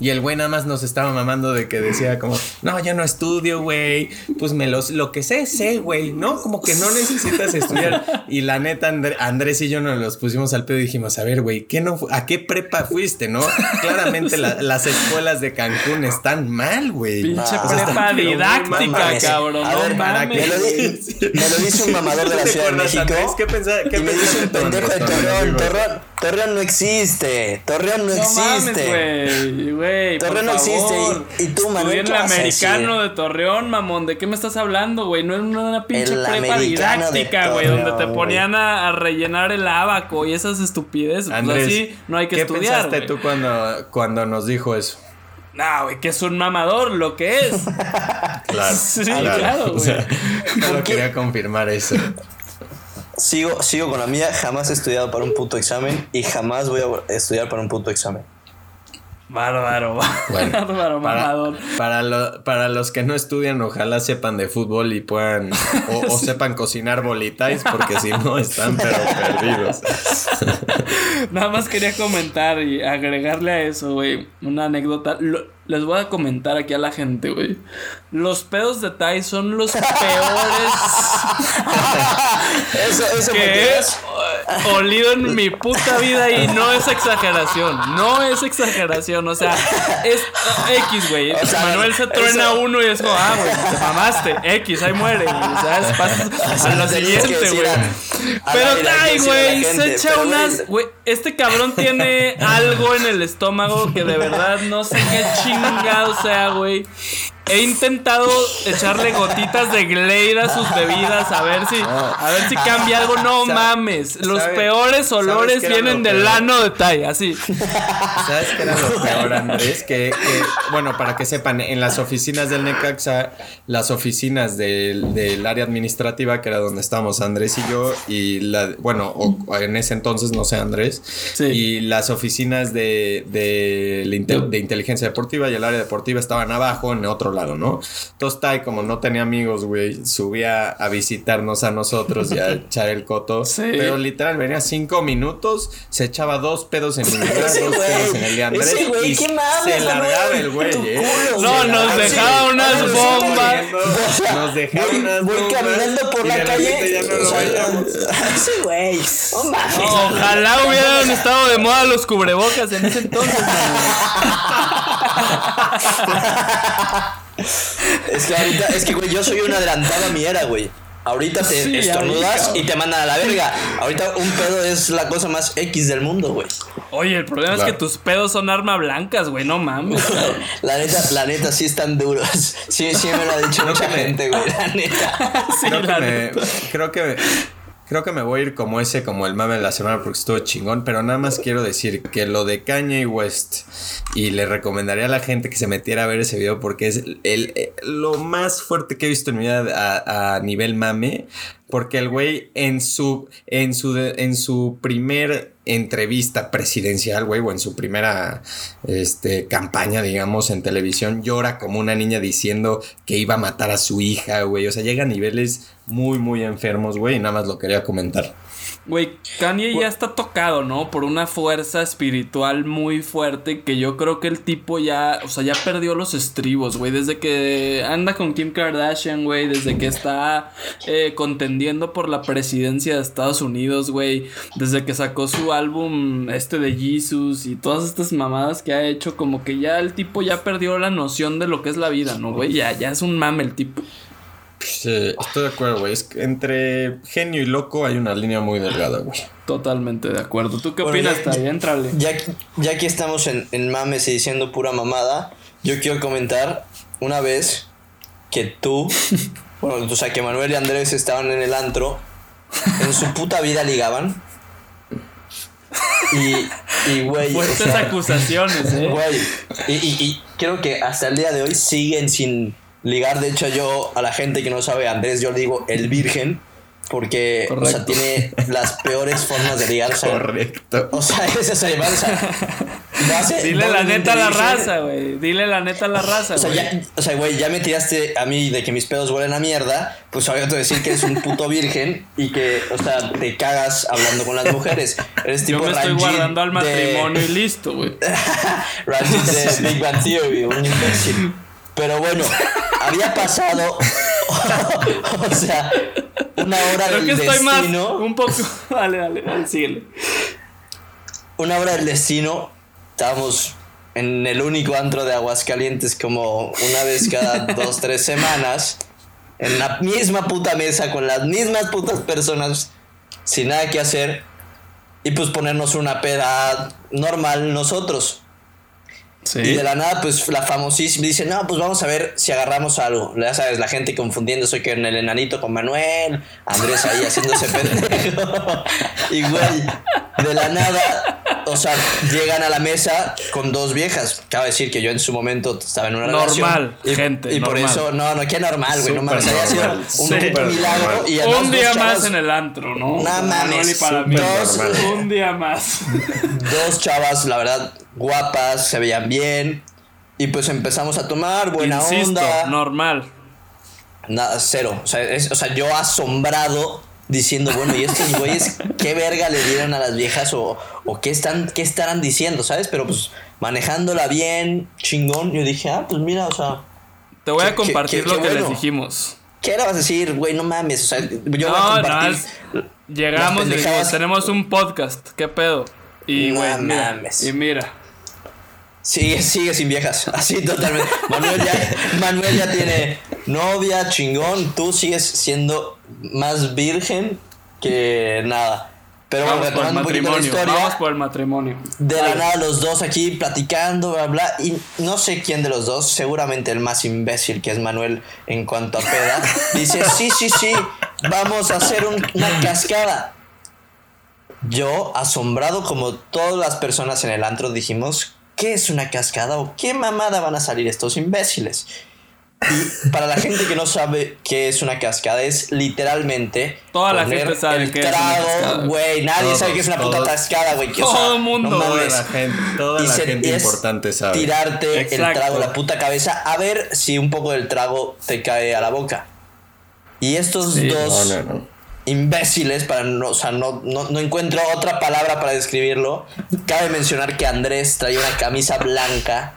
Y el güey nada más nos estaba mamando de que decía como, no, yo no estudio, güey. Pues me los, lo que sé, sé, güey, ¿no? Como que no necesitas estudiar. Y la neta, Andr- Andrés y yo nos los pusimos al pedo y dijimos, a ver, güey, ¿qué no, ¿a qué prepa fuiste, no? Claramente la- las escuelas de Cancún están mal, güey. Pinche Ah, O sea, prepa didáctica, mames. cabrón. A No ver, ¿para mames. qué? Me lo, di- me lo dice un mamador de ¿No la Ciudad de México. Andrés? ¿Qué pensa- qué y me dice un pendejo de Torreón. Torreón. Torreón no existe. Torreón no, No mames, existe. güey, güey. por Torreón no existe, y- y tú, Manuel, Estudié en ¿qué el americano de Torreón, mamón. ¿De qué me estás hablando, güey? No era una pinche El prepa didáctica, güey, donde te ponían a, a rellenar el abaco y esas estupideces. Pues Andrés, así no hay que ¿qué estudiar. pensaste güey. tú cuando, cuando nos dijo eso? No, güey, que es un mamador, lo que es. Claro, Sí, claro, O sea, güey. solo qué? quería confirmar eso. Sigo, sigo con la mía. Jamás he estudiado para un puto examen y jamás voy a estudiar para un puto examen. Bárbaro, Bueno, bárbaro, Para, para, lo- para los que no estudian, ojalá sepan de fútbol y puedan, o, o sepan cocinar bolitais, porque si no están pero perdidos. Nada más quería comentar y agregarle a eso, güey, una anécdota. Lo- les voy a comentar aquí a la gente, güey. Los pedos de Tai son los peores Eso, eso que es- olido en mi puta vida y no es exageración. No es exageración. O sea, es X, güey. O sea, Manuel se truena eso- uno y es como, ah, güey, te mamaste. X, ahí muere. güey, ¿Sabes? Pasas sea, a lo siguiente, güey. Pero Tai, güey, se echa unas. Güey, este cabrón tiene algo en el estómago que de verdad no sé qué chingado sea, güey. He intentado echarle gotitas de Glade a sus bebidas a ver si a ver si cambia algo. No mames, los peores ¿sabes olores vienen del ano de Tai, así. ¿Sabes qué era lo peor, Andrés? Que, que, bueno, para que sepan, en las oficinas del Necaxa, las oficinas del, del área administrativa, que era donde estábamos Andrés y yo, y la, bueno, o, en ese entonces, no sé, Andrés, Sí. y las oficinas de, de, inte- de inteligencia deportiva y el área deportiva estaban abajo, en otro lado, ¿no? Entonces Tai, como no tenía amigos, güey, subía a visitarnos a nosotros y a echar el coto. Sí. Pero literal, venía cinco minutos, se echaba dos pedos en mi lugar, dos pedos en el de Andrés. güey, y ¿qué mames, se largaba el güey, ¿eh? No, nos dejaba sí. unas sí, bombas. Nos dejaba Voy- unas voy bombas caminando por la calle. repente ya no o lo sea, veíamos. Ese güey. Ojalá hubieran estado de moda los cubrebocas en ese entonces, Es que ahorita, es que, güey, yo soy un adelantado a mi era, güey. Ahorita te Sí, estornudas ahorita. y te mandan a la verga. Ahorita un pedo es la cosa más X del mundo, güey. Oye, el problema es que tus pedos son arma blancas, güey, no mames. La neta, la neta, sí están duros. Sí, sí me lo ha dicho mucha gente, güey. La neta. Sí, creo, que me, neta. creo que creo que me voy a ir como ese, como el mame de la semana porque estuvo chingón, pero nada más quiero decir que lo de Kanye West y le recomendaría a la gente que se metiera a ver ese video porque es el, el- lo más fuerte que he visto en mi vida a, a nivel mame, porque el güey en su en su en su primer entrevista presidencial, güey, o en su primera este, campaña, digamos, en televisión, llora como una niña diciendo que iba a matar a su hija, güey. O sea, llega a niveles muy, muy enfermos, güey, y nada más lo quería comentar. Güey, Kanye ya está tocado, ¿no? Por una fuerza espiritual muy fuerte que yo creo que el tipo ya, o sea, ya perdió los estribos, güey. Desde que anda con Kim Kardashian, güey. Desde que está eh, contendiendo por la presidencia de Estados Unidos, güey. Desde que sacó su álbum este de Jesus y todas estas mamadas que ha hecho, como que ya el tipo ya perdió la noción de lo que es la vida, ¿no, güey? Ya, ya es un mame el tipo. Sí, estoy de acuerdo, güey. Es que entre genio y loco hay una línea muy delgada, güey. Totalmente de acuerdo. ¿Tú qué Bueno, opinas, ya- Tai? Entrale. Ya, que- ya que estamos en, en mames y diciendo pura mamada, yo quiero comentar una vez que tú, bueno, o sea, que Manuel y Andrés estaban en el antro, en su puta vida ligaban. Y, y güey, o Fuertes sea, acusaciones, ¿eh? Güey, y, y- y creo que hasta el día de hoy siguen sin ligar. De hecho, yo a la gente que no sabe, Andrés, yo le digo el virgen, porque o sea, tiene las peores formas de ligar. O sea, Correcto. o sea, ese es animal, o sea, hace Dile la neta a la raza, güey. Dile la neta a la raza, O sea, güey. ya, o sea, güey, ya me tiraste a mí de que mis pedos huelen a mierda, pues ahora te voy a decir que eres un puto virgen y que, o sea, te cagas hablando con las mujeres. Eres Yo tipo me estoy guardando al de- matrimonio y listo, güey. Ranjit de Big Bang Theory, un imbécil. Pero bueno, había pasado, o sea, una hora Creo del que estoy más. destino. Un poco. Dale, dale, dale, síguele. Una hora del destino, estábamos en el único antro de Aguascalientes como una vez cada dos, tres semanas, en la misma puta mesa, con las mismas putas personas, sin nada que hacer, y pues ponernos una peda normal nosotros. Y de la nada, pues la famosísima dice, no, pues vamos a ver si agarramos algo. Ya sabes, la gente confundiéndose que en el enanito con Manuel, Andrés ahí haciéndose pendejo. y güey, de la nada, o sea, llegan a la mesa con dos viejas. Cabe decir que yo en su momento estaba en una Normal, relación. Y, gente, Y por eso, no, no, qué normal, güey, no mames, había sido un milagro. normal. Y además un día más en el antro, ¿no? No mames, para mí. dos-. Un día más. dos chavas, la verdad, guapas, se veían bien. Y pues empezamos a tomar, buena Insisto, onda. normal. Nada, cero. O sea, es- o sea, yo asombrado diciendo, bueno, ¿y estos güeyes qué verga le dieron a las viejas o, o qué, están, qué estarán diciendo, ¿sabes? Pero pues manejándola bien, chingón, yo dije, ah, pues mira, o sea, Te voy a compartir qué- lo qué que les dijimos. ¿qué le vas a decir, güey? No mames, o sea, yo voy a No, no, compartir. es- llegamos y dijimos, tenemos un podcast, ¿qué pedo? Y No güey, mira, mames. y mira. Sigue, sigue sin viejas, así totalmente. Manuel ya, Manuel ya tiene novia, chingón. Tú sigues siendo más virgen que nada. Pero bueno, Vamos por el la matrimonio, historia. vamos por el matrimonio. De la nada los dos aquí platicando, bla, bla. Y no sé quién de los dos, seguramente el más imbécil que es Manuel en cuanto a peda, dice, sí, sí, sí, vamos a hacer un- una cascada. Yo, asombrado como todas las personas en el antro, dijimos, ¿qué es una cascada o qué mamada van a salir estos imbéciles? Y para la gente que no sabe qué es una cascada, es literalmente. Toda la poner gente sabe el qué es una cascada. trago, güey. Nadie Todos, sabe qué es una puta cascada, güey. o Todo sea, el mundo, no Toda mames. la gente, toda Y la gente importante sabe. Tirarte el trago la puta cabeza a ver si un poco del trago te cae a la boca. Y estos Sí. dos No, no, no. imbéciles, para no, o sea, no, no, no encuentro otra palabra para describirlo. Cabe mencionar que Andrés traía una camisa blanca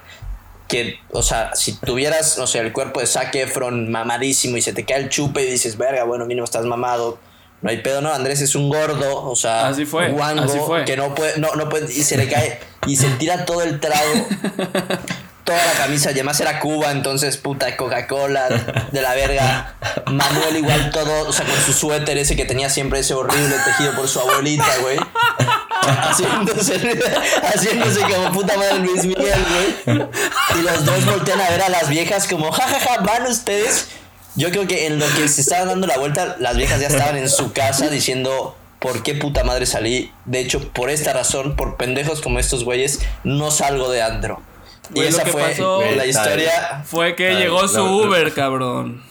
que, o sea, si tuvieras, no sé, el cuerpo de Zac Efron mamadísimo y se te cae el chupe y dices, verga, bueno, mínimo estás mamado. No hay pedo, no, Andrés es un gordo, o sea, Así fue, guango, así fue. que no puede, no, no puede, y se le cae, y se tira todo el trago, toda la camisa, y además era Cuba, entonces puta Coca-Cola, de la verga. Manuel igual todo, o sea, con su suéter ese que tenía siempre ese horrible tejido por su abuelita, güey. Haciéndose, haciéndose como puta madre Luis Miguel, güey. Y los dos voltean a ver a las viejas como, jajaja, van ustedes. Yo creo que en lo que se estaban dando la vuelta, las viejas ya estaban en su casa diciendo, ¿por qué puta madre salí? De hecho, por esta razón, por pendejos como estos güeyes, no salgo de antro. Y esa que fue pasó- la historia. Fue que Ay, llegó su. Uber, cabrón.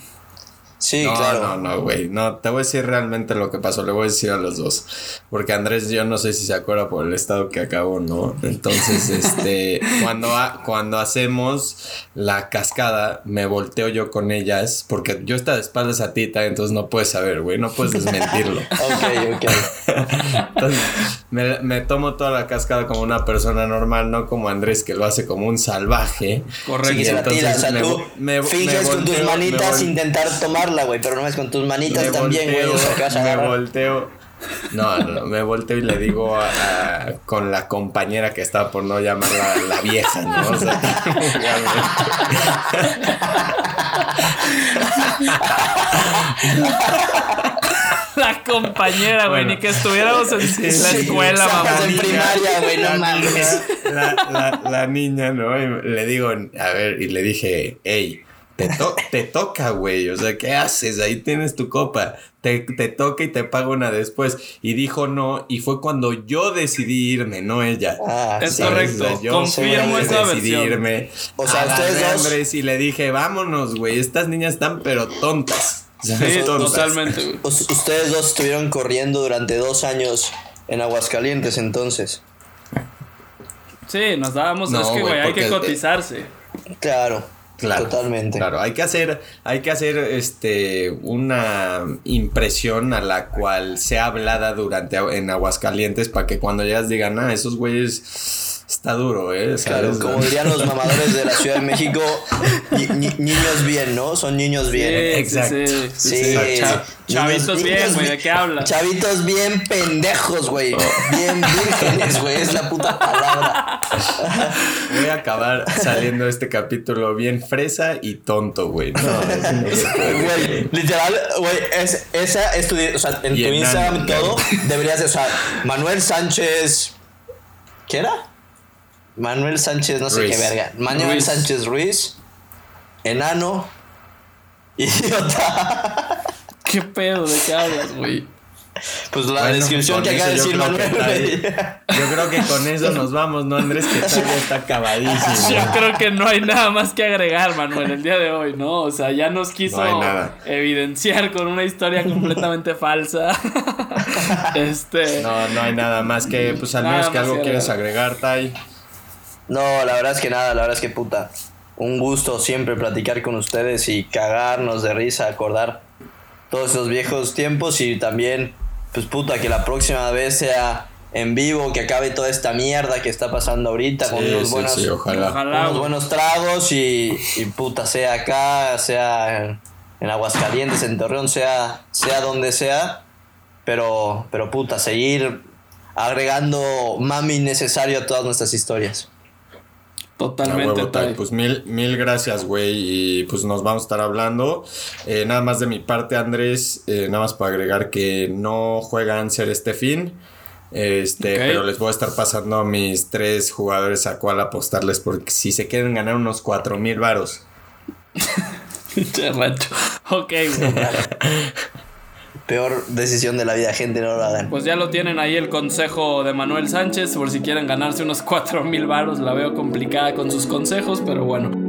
Sí, no, claro. no, no, güey. No, te voy a decir realmente lo que pasó. Le voy a decir a los dos. Porque Andrés, yo no sé si se acuerda por el estado que acabó, ¿no? Entonces, este, cuando, ha- cuando hacemos la cascada, me volteo yo con ellas. Porque yo estaba de espaldas a Tita, entonces no puedes saber, güey. No puedes desmentirlo. Ok, ok. Entonces, me, me tomo toda la cascada como una persona normal, no como Andrés, que lo hace como un salvaje. Correcto. Sí, que se la entonces tira. O sea, me tú me- finges me con tus volteo, manitas intentar tomarla, güey. Pero no es con tus manitas me también, güey. O sea, me agarrar. volteo. No, no, me volteo y le digo a- a- con la compañera que estaba por no llamarla la vieja, ¿no? O sea, La compañera, güey, Bueno. ni que estuviéramos en Sí, la sí, escuela, Estamos mamá. en primaria, güey, no la mames. niña- La, la- la niña, ¿no? Y le digo, a ver, y le dije, hey, te, to- te toca, güey. O sea, ¿qué haces? Ahí tienes tu copa. Te, te toca y te pago una después. Y dijo no, y fue cuando yo decidí irme, no ella. Ah, Es correcto. O sea, yo Confirmo decidí esa versión. irme. O sea, Agarré ustedes a dos- y le dije, vámonos, güey. Estas niñas están pero tontas. Sí, tontas. totalmente, Ustedes dos estuvieron corriendo durante dos años en Aguascalientes, entonces. Sí, nos dábamos. No, es que, güey, hay que cotizarse. Claro. Claro, Totalmente. Claro, hay que hacer, hay que hacer este una impresión a la cual sea hablada durante en Aguascalientes para que cuando llegas digan, ah, esos güeyes está duro, eh. Claro, como dirían los mamadores de la Ciudad de México, ni- ni- niños bien, ¿no? Son niños bien. Sí, Exacto. sí, sí. Sí, Exacto. Cha- chavitos Niños- bien, güey, ¿de qué hablas? Chavitos bien pendejos, güey. Bien vírgenes, güey. Es la puta palabra. Voy a acabar saliendo este capítulo bien fresa y tonto, güey. No. Güey, literal, güey, es, esa es tu. O sea, en Y tu Instagram y todo, deberías de. O sea, Manuel Sánchez. ¿Qué era? Manuel Sánchez, no sé Ruiz. qué verga. Manuel Ruiz. Sánchez Ruiz. Enano. Idiota. ¿Qué pedo? ¿De qué hablas, güey? Pues la Bueno, descripción que acaba de decir yo creo que Manuel, güey. Yo creo que con eso nos vamos, ¿no, Andrés? Que todavía está acabadísimo. Yo creo que no hay nada más que agregar, Manuel, el día de hoy, ¿no? O sea, ya nos quiso No evidenciar con una historia completamente falsa. este. No, no hay nada más que, pues al menos que algo que quieres agregar. agregar, Tai. No, la verdad es que nada, la verdad es que puta. Un gusto siempre platicar con ustedes y cagarnos de risa, acordar todos esos viejos tiempos y también, pues puta, que la próxima vez sea en vivo, que acabe toda esta mierda que está pasando ahorita con unos sí, buenos, sí, ojalá. Ojalá. unos güey. buenos tragos y, y puta, sea acá, sea en, en Aguascalientes, en Torreón, sea, sea donde sea, pero, pero puta, seguir agregando mami necesario a todas nuestras historias. Totalmente. huevo, Tai. Pues mil, mil gracias, güey. Y pues nos vamos a estar hablando. Eh, nada más de mi parte, Andrés. eh, nada más para agregar que no juega Anser este fin. Este, pero les voy a estar pasando a mis tres jugadores a cuál apostarles. Porque si se quieren ganar unos cuatro mil varos. Pinche. Ok, güey. Peor decisión de la vida, gente, no lo hagan. Pues ya lo tienen ahí el consejo de Manuel Sánchez por si quieren ganarse unos 4 mil varos. La veo complicada con sus consejos, pero bueno.